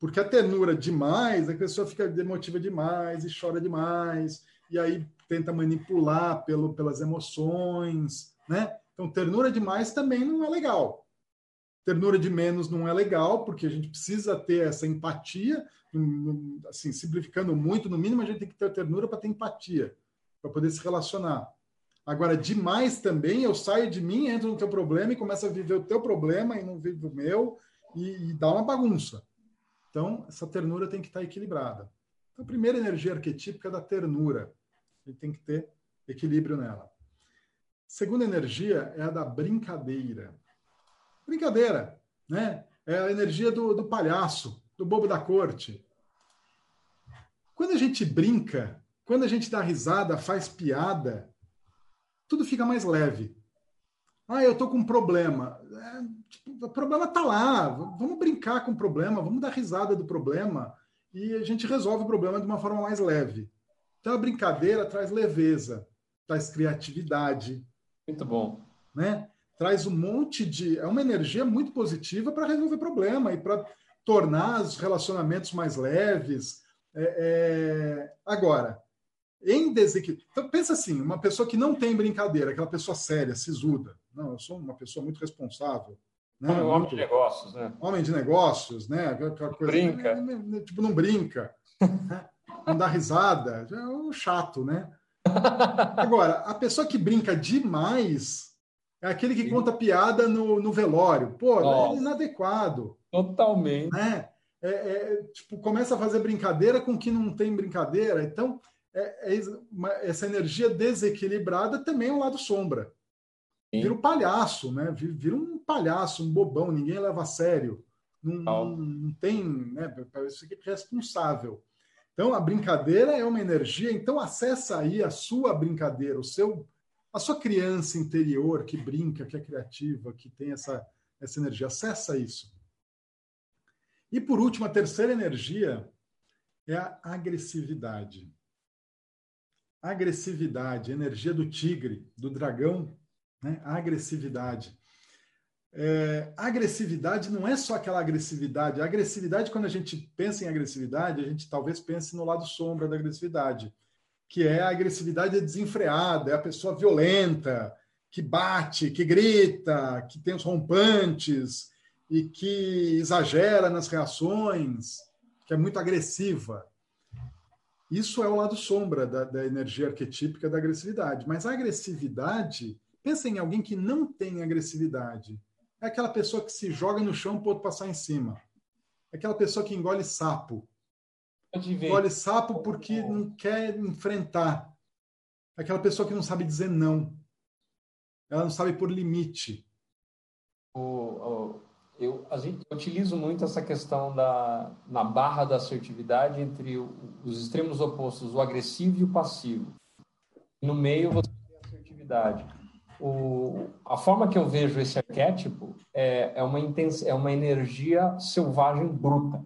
Porque a ternura demais, a pessoa fica emotiva demais e chora demais, e aí tenta manipular pelo, pelas emoções, né? Então, ternura demais também não é legal. Ternura de menos não é legal, porque a gente precisa ter essa empatia, assim, simplificando muito, no mínimo a gente tem que ter ternura para ter empatia, para poder se relacionar. Agora, demais também, eu saio de mim, entro no teu problema e começo a viver o teu problema e não vivo o meu, e, e dá uma bagunça. Então, essa ternura tem que estar equilibrada. Então, a primeira energia arquetípica é da ternura. A gente tem que ter equilíbrio nela. Segunda energia é a da brincadeira. Brincadeira, né? É a energia do, do palhaço, do bobo da corte. Quando a gente brinca, quando a gente dá risada, faz piada, tudo fica mais leve. Ah, eu estou com um problema. É, tipo, o problema está lá. Vamos brincar com o problema, vamos dar risada do problema e a gente resolve o problema de uma forma mais leve. Então a brincadeira traz leveza, traz criatividade. Muito bom. Né? Traz um monte de. É uma energia muito positiva para resolver problema e para tornar os relacionamentos mais leves. É, é... Agora, em desequilíbrio. Então, pensa assim: uma pessoa que não tem brincadeira, aquela pessoa séria, sisuda. Não, eu sou uma pessoa muito responsável. Né? Homem, homem de negócios, né? Homem de negócios, né? Aquela coisa, brinca. Né, né? Tipo, não brinca. Né? não dá risada. É um chato, né? Agora, a pessoa que brinca demais é aquele que conta piada no, no velório. Pô, Nossa. é inadequado. Totalmente. Né? É, é, tipo, começa a fazer brincadeira com que não tem brincadeira. Então, é, é uma, essa energia desequilibrada também é um lado sombra. Sim. Vira um palhaço, né? Vira um palhaço, um bobão, ninguém leva a sério. Não, não, não tem, né? Parece que é responsável. Então, a brincadeira é uma energia, então acessa aí a sua brincadeira, o seu, a sua criança interior que brinca, que é criativa, que tem essa, essa energia. Acessa isso. E por último, a terceira energia é a agressividade agressividade, energia do tigre, do dragão, né? agressividade. É, agressividade não é só aquela agressividade. A agressividade, quando a gente pensa em agressividade, a gente talvez pense no lado sombra da agressividade, que é a agressividade desenfreada, é a pessoa violenta, que bate, que grita, que tem os rompantes e que exagera nas reações, que é muito agressiva. Isso é o lado sombra da, da energia arquetípica da agressividade. Mas a agressividade, pensa em alguém que não tem agressividade. É aquela pessoa que se joga no chão para outro passar em cima. É aquela pessoa que engole sapo. Engole sapo porque não quer enfrentar. É aquela pessoa que não sabe dizer não. Ela não sabe pôr limite. O, eu, a gente utilizo muito essa questão da na barra da assertividade entre o, os extremos opostos, o agressivo e o passivo. No meio você tem a assertividade. O, a forma que eu vejo esse arquétipo é, é, uma intensa, é uma energia selvagem bruta,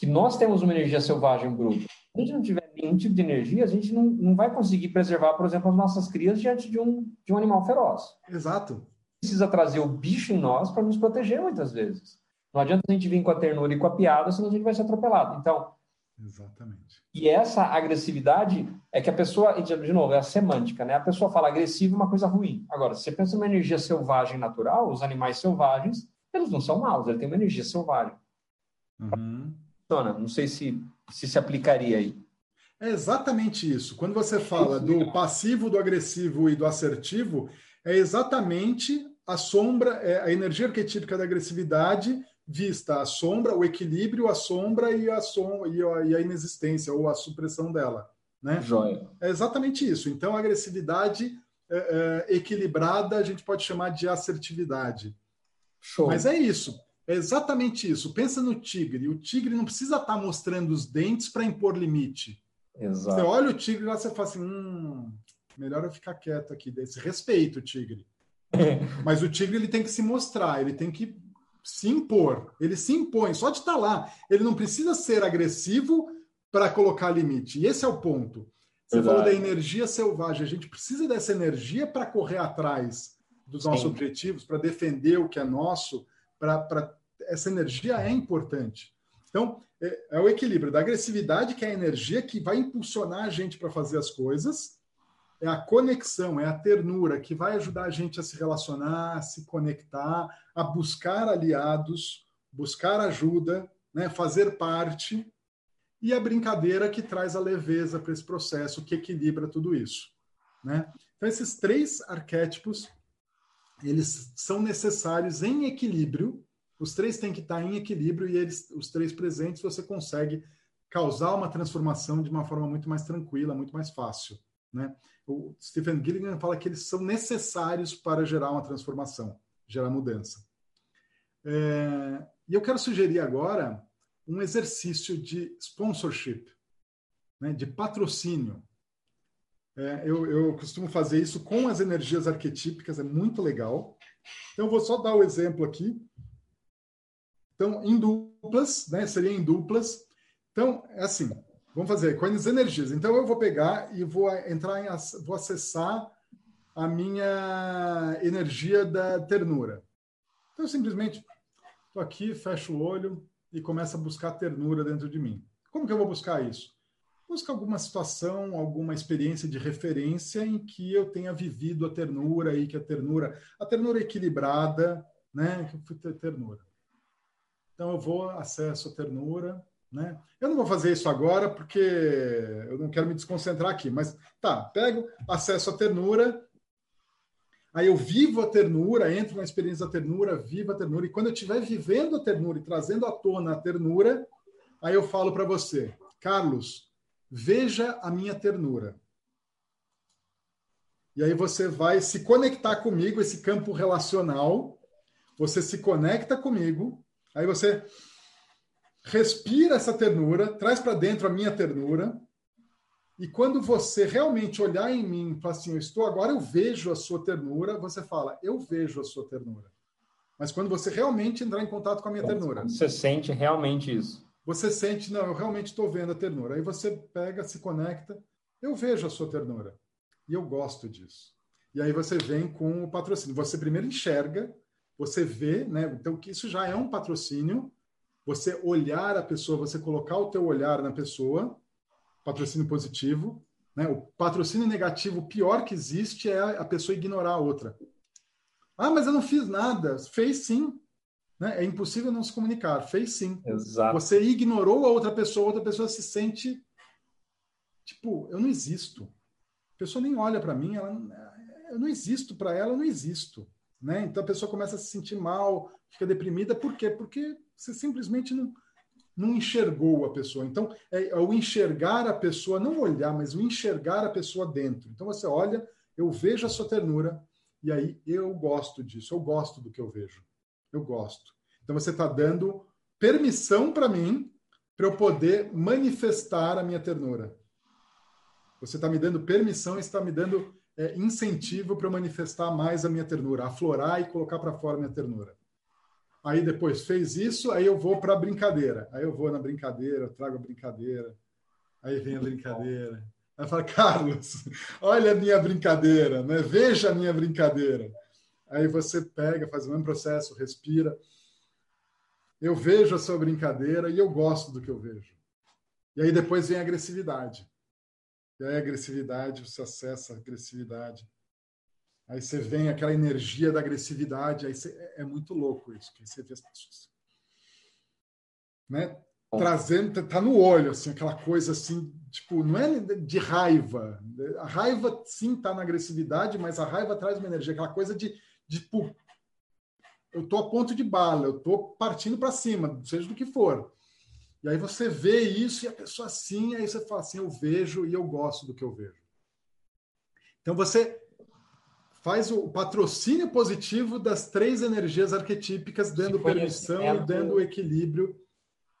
que nós temos uma energia selvagem bruta. Se a gente não tiver nenhum tipo de energia, a gente não, não vai conseguir preservar, por exemplo, as nossas crias diante de um, de um animal feroz. Exato. Precisa trazer o bicho em nós para nos proteger muitas vezes. Não adianta a gente vir com a ternura e com a piada, senão a gente vai ser atropelado. Então, Exatamente. E essa agressividade é que a pessoa, de novo, é a semântica, né? A pessoa fala agressivo é uma coisa ruim. Agora, se você pensa numa energia selvagem natural, os animais selvagens, eles não são maus, eles têm uma energia selvagem. Uhum. Não sei se, se se aplicaria aí. É exatamente isso. Quando você fala do passivo, do agressivo e do assertivo, é exatamente a sombra, é a energia arquetípica da agressividade vista a sombra, o equilíbrio, a sombra e a, som, e a, e a inexistência ou a supressão dela. Né? Joia. É exatamente isso. Então, a agressividade é, é, equilibrada a gente pode chamar de assertividade. Show. Mas é isso. É exatamente isso. Pensa no tigre. O tigre não precisa estar mostrando os dentes para impor limite. Exato. Você olha o tigre e você fala assim: hum, melhor eu ficar quieto aqui. Desse respeito o tigre. Mas o tigre ele tem que se mostrar, ele tem que se impor. Ele se impõe só de estar lá. Ele não precisa ser agressivo para colocar limite. E esse é o ponto. Você Verdade. falou da energia selvagem. A gente precisa dessa energia para correr atrás dos nossos Sim. objetivos, para defender o que é nosso. Para essa energia é importante. Então é, é o equilíbrio da agressividade, que é a energia que vai impulsionar a gente para fazer as coisas é a conexão, é a ternura que vai ajudar a gente a se relacionar, a se conectar, a buscar aliados, buscar ajuda, né, fazer parte, e a brincadeira que traz a leveza para esse processo, que equilibra tudo isso. Né? Então, esses três arquétipos, eles são necessários em equilíbrio, os três têm que estar em equilíbrio e eles, os três presentes você consegue causar uma transformação de uma forma muito mais tranquila, muito mais fácil. Né? O Stephen Gilligan fala que eles são necessários para gerar uma transformação, gerar mudança. É, e eu quero sugerir agora um exercício de sponsorship, né, de patrocínio. É, eu, eu, costumo fazer isso com as energias arquetípicas, é muito legal. Então, eu vou só dar o exemplo aqui. Então, em duplas, né, seria em duplas. Então, é assim: Vamos fazer com as energias. Então eu vou pegar e vou entrar em, vou acessar a minha energia da ternura. Então eu simplesmente estou aqui, fecho o olho e começo a buscar ternura dentro de mim. Como que eu vou buscar isso? Busca alguma situação, alguma experiência de referência em que eu tenha vivido a ternura e que a ternura, a ternura equilibrada, né? Que eu fui ter ternura. Então eu vou acesso a ternura né? Eu não vou fazer isso agora porque eu não quero me desconcentrar aqui, mas tá, pego, acesso à ternura, aí eu vivo a ternura, entro na experiência da ternura, vivo a ternura, e quando eu estiver vivendo a ternura e trazendo à tona a ternura, aí eu falo para você, Carlos, veja a minha ternura. E aí você vai se conectar comigo, esse campo relacional, você se conecta comigo, aí você respira essa ternura, traz para dentro a minha ternura. E quando você realmente olhar em mim e falar assim, eu estou agora, eu vejo a sua ternura, você fala, eu vejo a sua ternura. Mas quando você realmente entrar em contato com a minha ternura. Você sente realmente isso. Você sente, não, eu realmente estou vendo a ternura. Aí você pega, se conecta, eu vejo a sua ternura. E eu gosto disso. E aí você vem com o patrocínio. Você primeiro enxerga, você vê, né? Então, que isso já é um patrocínio você olhar a pessoa, você colocar o teu olhar na pessoa, patrocínio positivo, né? O patrocínio negativo, o pior que existe é a pessoa ignorar a outra. Ah, mas eu não fiz nada. Fez sim. Né? É impossível não se comunicar. Fez sim. Exato. Você ignorou a outra pessoa, a outra pessoa se sente tipo, eu não existo. A pessoa nem olha para mim, ela, eu não existo para ela, eu não existo. Né? Então a pessoa começa a se sentir mal, fica deprimida. Por quê? Porque você simplesmente não, não enxergou a pessoa. Então, é, é o enxergar a pessoa, não olhar, mas o enxergar a pessoa dentro. Então, você olha, eu vejo a sua ternura, e aí eu gosto disso, eu gosto do que eu vejo. Eu gosto. Então, você está dando permissão para mim para eu poder manifestar a minha ternura. Você está me dando permissão, está me dando é, incentivo para manifestar mais a minha ternura, aflorar e colocar para fora a minha ternura. Aí depois fez isso, aí eu vou para a brincadeira. Aí eu vou na brincadeira, trago a brincadeira. Aí vem a brincadeira. Aí fala, Carlos, olha a minha brincadeira, né? veja a minha brincadeira. Aí você pega, faz o mesmo processo, respira. Eu vejo a sua brincadeira e eu gosto do que eu vejo. E aí depois vem a agressividade. E aí a agressividade, você acessa a agressividade. Aí você vem aquela energia da agressividade, aí você, é, é muito louco isso, que você vê as pessoas. Né? Trazendo, tá, tá no olho, assim, aquela coisa assim, tipo, não é de raiva. A raiva, sim, tá na agressividade, mas a raiva traz uma energia, aquela coisa de, de tipo, eu tô a ponto de bala, eu tô partindo para cima, seja do que for. E aí você vê isso e a pessoa assim, aí você fala assim, eu vejo e eu gosto do que eu vejo. Então você faz o patrocínio positivo das três energias arquetípicas, dando permissão e dando equilíbrio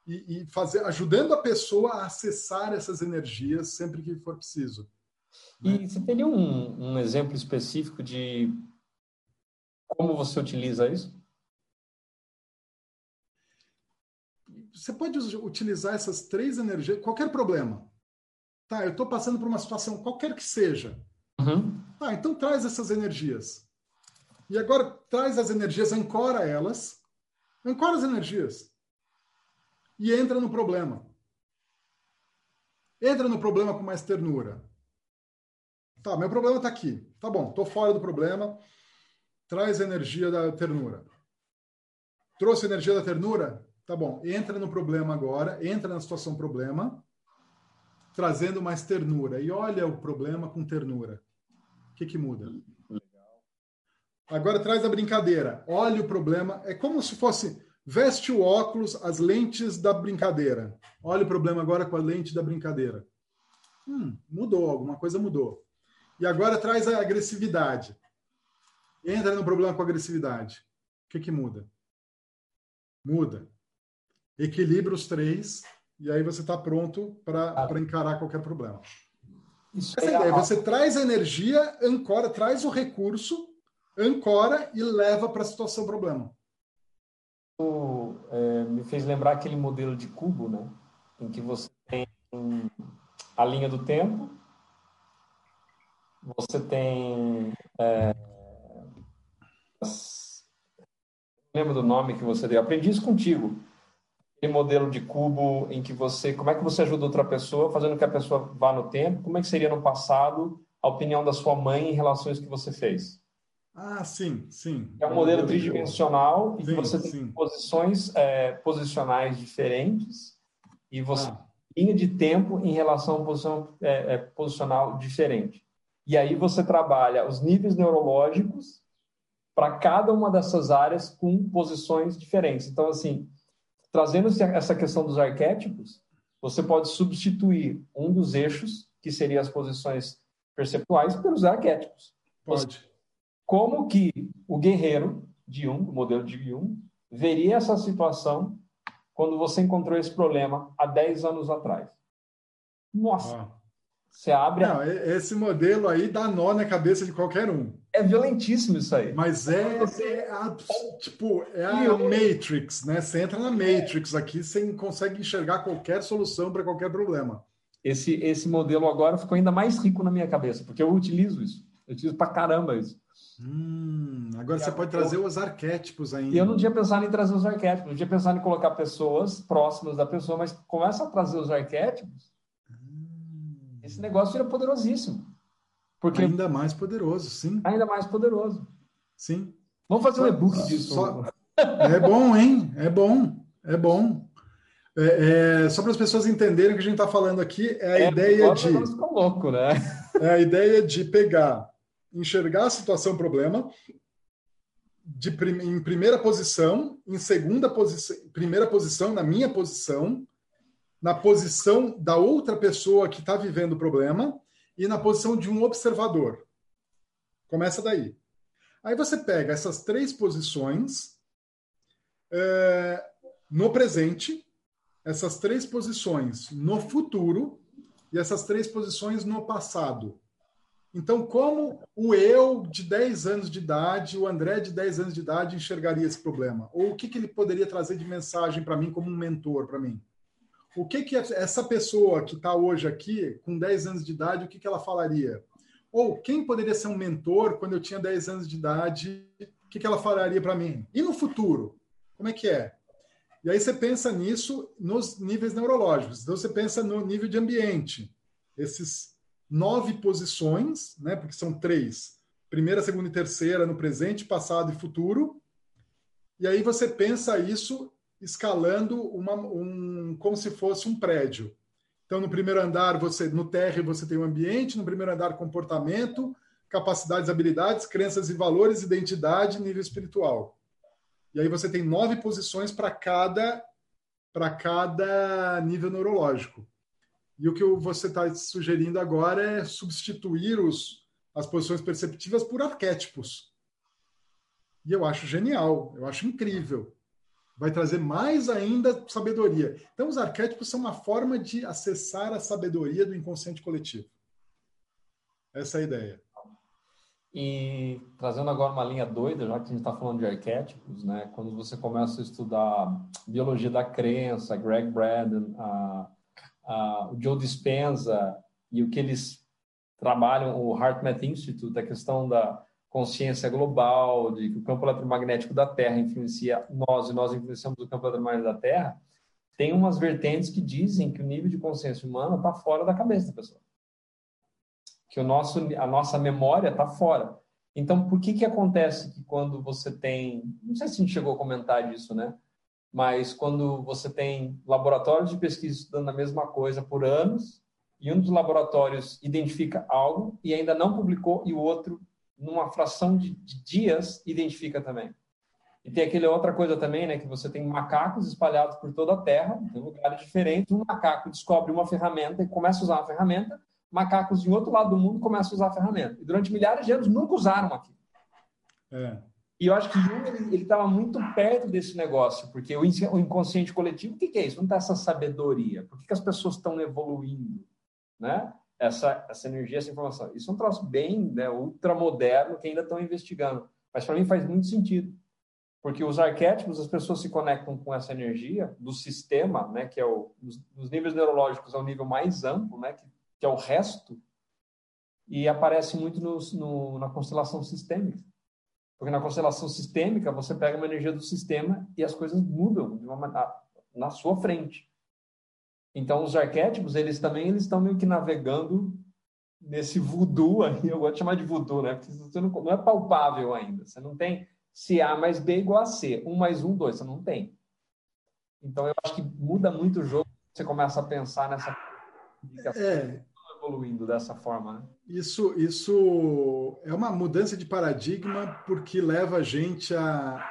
e, e fazer, ajudando a pessoa a acessar essas energias sempre que for preciso. E né? você teria um, um exemplo específico de como você utiliza isso? Você pode utilizar essas três energias, qualquer problema. Tá, eu estou passando por uma situação, qualquer que seja. Uhum. Ah, então traz essas energias. E agora traz as energias, ancora elas, ancora as energias. E entra no problema. Entra no problema com mais ternura. Tá, meu problema está aqui. Tá bom, estou fora do problema. Traz a energia da ternura. Trouxe a energia da ternura? Tá bom, entra no problema agora, entra na situação problema, trazendo mais ternura. E olha o problema com ternura que, que muda? Legal. Agora traz a brincadeira. Olha o problema. É como se fosse veste o óculos, as lentes da brincadeira. Olha o problema agora com a lente da brincadeira. Hum, mudou, alguma coisa mudou. E agora traz a agressividade. Entra no problema com a agressividade. O que, que muda? Muda. Equilibra os três e aí você está pronto para ah. encarar qualquer problema. Isso Essa é ideia, você traz a energia, ancora, traz o recurso, ancora e leva para a situação problema. O, é, me fez lembrar aquele modelo de cubo, né? Em que você tem a linha do tempo, você tem é, as, lembro do nome que você deu. Aprendi isso contigo aquele modelo de cubo em que você, como é que você ajuda outra pessoa, fazendo que a pessoa vá no tempo, como é que seria no passado a opinião da sua mãe em relação a isso que você fez? Ah, sim, sim. É um modelo tridimensional em que você tem sim. posições é, posicionais diferentes e você ah. linha de tempo em relação a posição é, é, posicional diferente. E aí você trabalha os níveis neurológicos para cada uma dessas áreas com posições diferentes. Então, assim, Trazendo essa questão dos arquétipos, você pode substituir um dos eixos, que seria as posições perceptuais, pelos arquétipos. Pode. Como que o guerreiro de Jung, o modelo de Jung, veria essa situação quando você encontrou esse problema há 10 anos atrás? Nossa! Ah. Você abre. Não, esse modelo aí dá nó na cabeça de qualquer um. É violentíssimo isso aí. Mas é, é a, tipo, é a Matrix, né? Você entra na Matrix aqui, você consegue enxergar qualquer solução para qualquer problema. Esse, esse modelo agora ficou ainda mais rico na minha cabeça, porque eu utilizo isso. Eu utilizo pra caramba isso. Hum, agora e você pode trazer os arquétipos ainda. Eu não tinha pensado em trazer os arquétipos, não tinha pensado em colocar pessoas próximas da pessoa, mas começa a trazer os arquétipos. Esse negócio vira poderosíssimo. Porque ainda mais poderoso, sim. Ainda mais poderoso. Sim. Vamos fazer só, um e-book disso. Só... É bom, hein? É bom. É bom. É, é, só para as pessoas entenderem o que a gente está falando aqui, é a é, ideia de. louco, né? É a ideia de pegar, enxergar a situação problema, de prim... em primeira posição, em segunda posição, primeira posição, na minha posição, na posição da outra pessoa que está vivendo o problema e na posição de um observador. Começa daí. Aí você pega essas três posições é, no presente, essas três posições no futuro e essas três posições no passado. Então, como o eu de 10 anos de idade, o André de 10 anos de idade, enxergaria esse problema? Ou o que, que ele poderia trazer de mensagem para mim como um mentor para mim? O que, que essa pessoa que está hoje aqui, com 10 anos de idade, o que, que ela falaria? Ou quem poderia ser um mentor quando eu tinha 10 anos de idade, o que, que ela falaria para mim? E no futuro? Como é que é? E aí você pensa nisso nos níveis neurológicos. Então você pensa no nível de ambiente. Esses nove posições, né? Porque são três: primeira, segunda e terceira no presente, passado e futuro. E aí você pensa isso escalando uma, um, como se fosse um prédio. Então, no primeiro andar, você no térreo você tem o ambiente, no primeiro andar, comportamento, capacidades, habilidades, crenças e valores, identidade, nível espiritual. E aí você tem nove posições para cada para cada nível neurológico. E o que você está sugerindo agora é substituir os, as posições perceptivas por arquétipos. E eu acho genial, eu acho incrível. Vai trazer mais ainda sabedoria. Então, os arquétipos são uma forma de acessar a sabedoria do inconsciente coletivo. Essa é a ideia. E trazendo agora uma linha doida, já que a gente está falando de arquétipos, né? Quando você começa a estudar biologia da crença, Greg Braden, a, a, o Joe Dispenza e o que eles trabalham, o HeartMath Institute, a questão da consciência global, de que o campo eletromagnético da Terra influencia nós e nós influenciamos o campo eletromagnético da Terra, tem umas vertentes que dizem que o nível de consciência humana está fora da cabeça da pessoa que o nosso, a nossa memória está fora. Então, por que que acontece que quando você tem, não sei se a gente chegou a comentar disso, né? Mas quando você tem laboratórios de pesquisa estudando a mesma coisa por anos, e um dos laboratórios identifica algo e ainda não publicou, e o outro, numa fração de, de dias, identifica também. E tem aquela outra coisa também, né, que você tem macacos espalhados por toda a Terra, em lugares diferentes. Um macaco descobre uma ferramenta e começa a usar a ferramenta, macacos de outro lado do mundo começam a usar a ferramenta. E durante milhares de anos nunca usaram aquilo. É. E eu acho que Jung ele estava muito perto desse negócio, porque o inconsciente coletivo, o que, que é isso? Não está essa sabedoria. Por que, que as pessoas estão evoluindo? Né? Essa, essa energia, essa informação. Isso é um troço bem né, ultramoderno que ainda estão investigando. Mas para mim faz muito sentido. Porque os arquétipos, as pessoas se conectam com essa energia do sistema, né, que é o, níveis neurológicos é o nível mais amplo, né, que que é o resto, e aparece muito no, no, na constelação sistêmica. Porque na constelação sistêmica, você pega uma energia do sistema e as coisas mudam de uma, na sua frente. Então, os arquétipos, eles também eles estão meio que navegando nesse voodoo aí, eu gosto de chamar de voodoo, né? Porque você não, não é palpável ainda. Você não tem se A mais B igual a C. Um mais um, dois. Você não tem. Então, eu acho que muda muito o jogo. Você começa a pensar nessa... É, evoluindo dessa forma. Né? Isso, isso é uma mudança de paradigma porque leva a gente a,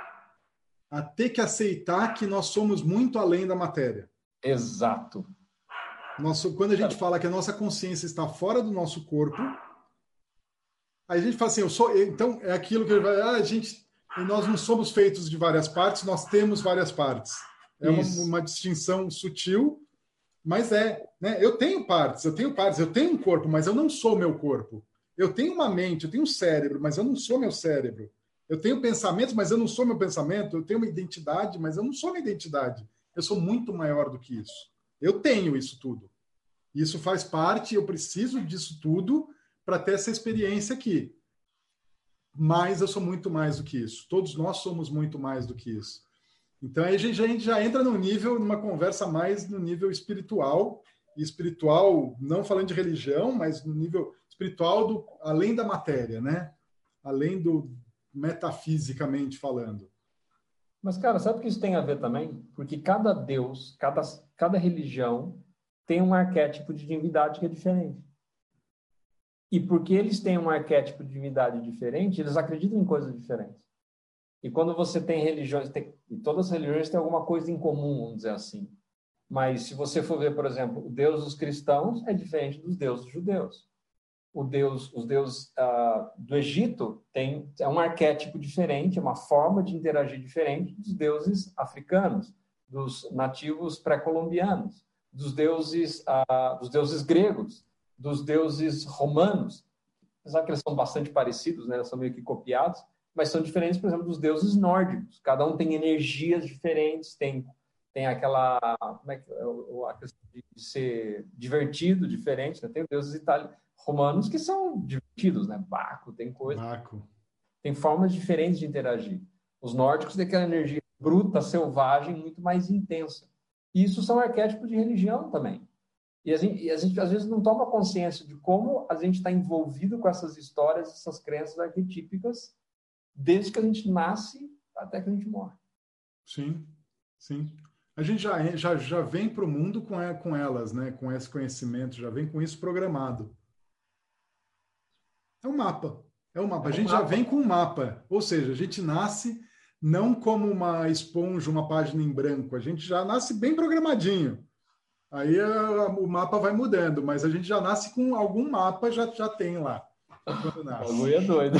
a ter que aceitar que nós somos muito além da matéria. Exato. Nosso, quando a gente fala que a nossa consciência está fora do nosso corpo, aí a gente fala assim, eu sou. Então é aquilo que ah, a gente, nós não somos feitos de várias partes, nós temos várias partes. É uma, uma distinção sutil, mas é, né? Eu tenho partes, eu tenho partes, eu tenho um corpo, mas eu não sou meu corpo. Eu tenho uma mente, eu tenho um cérebro, mas eu não sou meu cérebro. Eu tenho pensamentos, mas eu não sou meu pensamento. Eu tenho uma identidade, mas eu não sou minha identidade. Eu sou muito maior do que isso. Eu tenho isso tudo. Isso faz parte, eu preciso disso tudo para ter essa experiência aqui. Mas eu sou muito mais do que isso. Todos nós somos muito mais do que isso. Então aí a gente, já entra no nível, numa conversa mais no nível espiritual, e espiritual, não falando de religião, mas no nível espiritual do além da matéria, né? Além do metafisicamente falando. Mas, cara, sabe o que isso tem a ver também? Porque cada Deus, cada, cada religião tem um arquétipo de divindade que é diferente. E porque eles têm um arquétipo de divindade diferente, eles acreditam em coisas diferentes. E quando você tem religiões, tem, e todas as religiões têm alguma coisa em comum, vamos dizer assim. Mas se você for ver, por exemplo, o Deus dos cristãos é diferente dos deuses judeus. O Deus, os deuses uh, do Egito tem é um arquétipo diferente, é uma forma de interagir diferente dos deuses africanos, dos nativos pré-colombianos, dos deuses, uh, dos deuses gregos, dos deuses romanos. apesar que eles são bastante parecidos, né? São meio que copiados, mas são diferentes, por exemplo, dos deuses nórdicos. Cada um tem energias diferentes, tem tem aquela como é que a questão de ser divertido, diferente, né? Tem deuses italianos, romanos que são divertidos, né? Baco, tem coisa. Baco. Tem formas diferentes de interagir. Os nórdicos têm aquela energia bruta, selvagem, muito mais intensa. E isso são arquétipos de religião também. E a, gente, e a gente, às vezes, não toma consciência de como a gente está envolvido com essas histórias, essas crenças arquetípicas, desde que a gente nasce até que a gente morre. Sim, sim. A gente já, já, já vem para o mundo com, com elas, né? com esse conhecimento, já vem com isso programado. É um mapa. É um mapa. É um a gente mapa. já vem com um mapa. Ou seja, a gente nasce não como uma esponja, uma página em branco. A gente já nasce bem programadinho. Aí a, o mapa vai mudando, mas a gente já nasce com algum mapa, já, já tem lá. O bagulho é doido.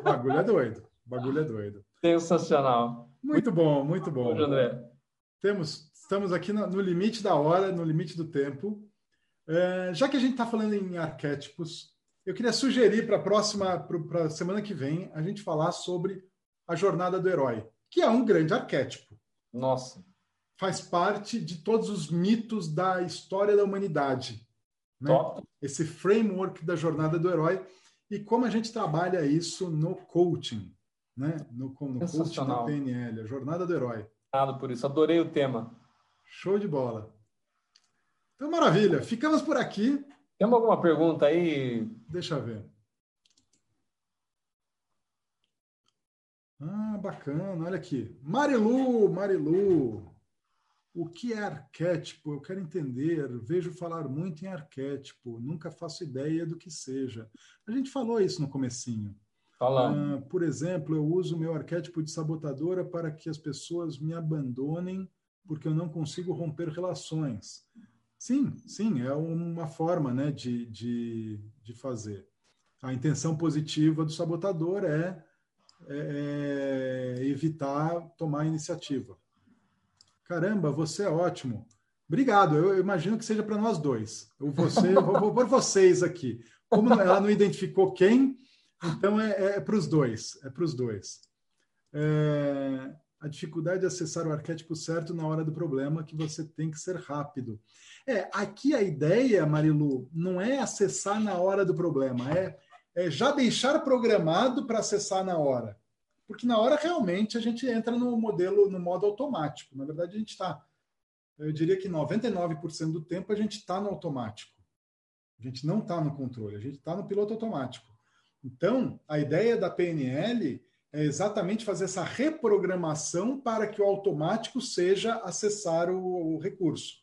O bagulho é doido. Bagulho é doido. Sensacional. Muito bom, muito bom. André. Temos, estamos aqui no, no, limite da hora, no limite do tempo. É, já que a gente está falando em arquétipos, eu queria sugerir para a próxima, para a semana que vem, a gente falar sobre a jornada do herói, que é um grande arquétipo. Nossa faz parte de todos os mitos da história da humanidade. Né? Esse framework da jornada do herói e como a gente trabalha isso no coaching, né? no, no coaching da PNL, a jornada do herói. Obrigado por isso, adorei o tema. Show de bola. Então, maravilha. Ficamos por aqui. Tem alguma pergunta aí? Deixa eu ver. Ah, bacana. Olha aqui. Marilu, Marilu. O que é arquétipo? Eu quero entender. Vejo falar muito em arquétipo. Nunca faço ideia do que seja. A gente falou isso no comecinho. Uh, por exemplo, eu uso o meu arquétipo de sabotadora para que as pessoas me abandonem porque eu não consigo romper relações. Sim, sim, é uma forma né, de, de, de fazer. A intenção positiva do sabotador é, é, é evitar tomar iniciativa. Caramba, você é ótimo. Obrigado. Eu imagino que seja para nós dois. Eu, você, vou, vou por vocês aqui. Como ela não identificou quem, então é, é para os dois. É para os dois. É, a dificuldade de acessar o arquétipo certo na hora do problema, que você tem que ser rápido. É, aqui a ideia, Marilu, não é acessar na hora do problema, é, é já deixar programado para acessar na hora porque na hora realmente a gente entra no modelo, no modo automático. Na verdade, a gente está, eu diria que 99% do tempo a gente está no automático. A gente não está no controle, a gente está no piloto automático. Então, a ideia da PNL é exatamente fazer essa reprogramação para que o automático seja acessar o, o recurso.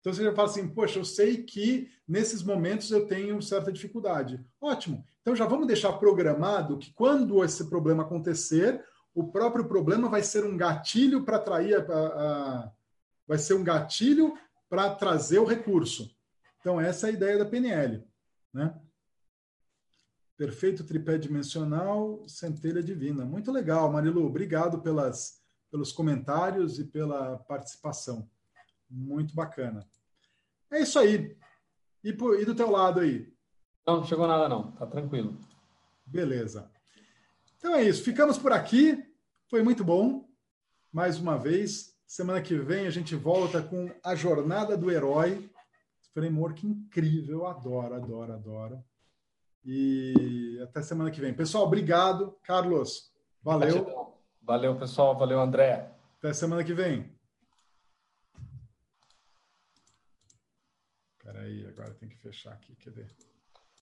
Então você já fala assim, poxa, eu sei que nesses momentos eu tenho certa dificuldade. Ótimo. Então já vamos deixar programado que quando esse problema acontecer, o próprio problema vai ser um gatilho para atrair a, a, vai ser um gatilho para trazer o recurso. Então essa é a ideia da PNL, né? Perfeito tripé dimensional, centelha divina. Muito legal, Marilu. Obrigado pelas, pelos comentários e pela participação. Muito bacana. É isso aí. E, e do teu lado aí? Não, não chegou nada não. Tá tranquilo. Beleza. Então é isso. Ficamos por aqui. Foi muito bom. Mais uma vez. Semana que vem a gente volta com a Jornada do Herói. Framework incrível. Adoro, adoro, adoro. E até semana que vem. Pessoal, obrigado. Carlos, valeu. Valeu, pessoal. Valeu, André. Até semana que vem. Espera aí, agora tem que fechar aqui, quer ver?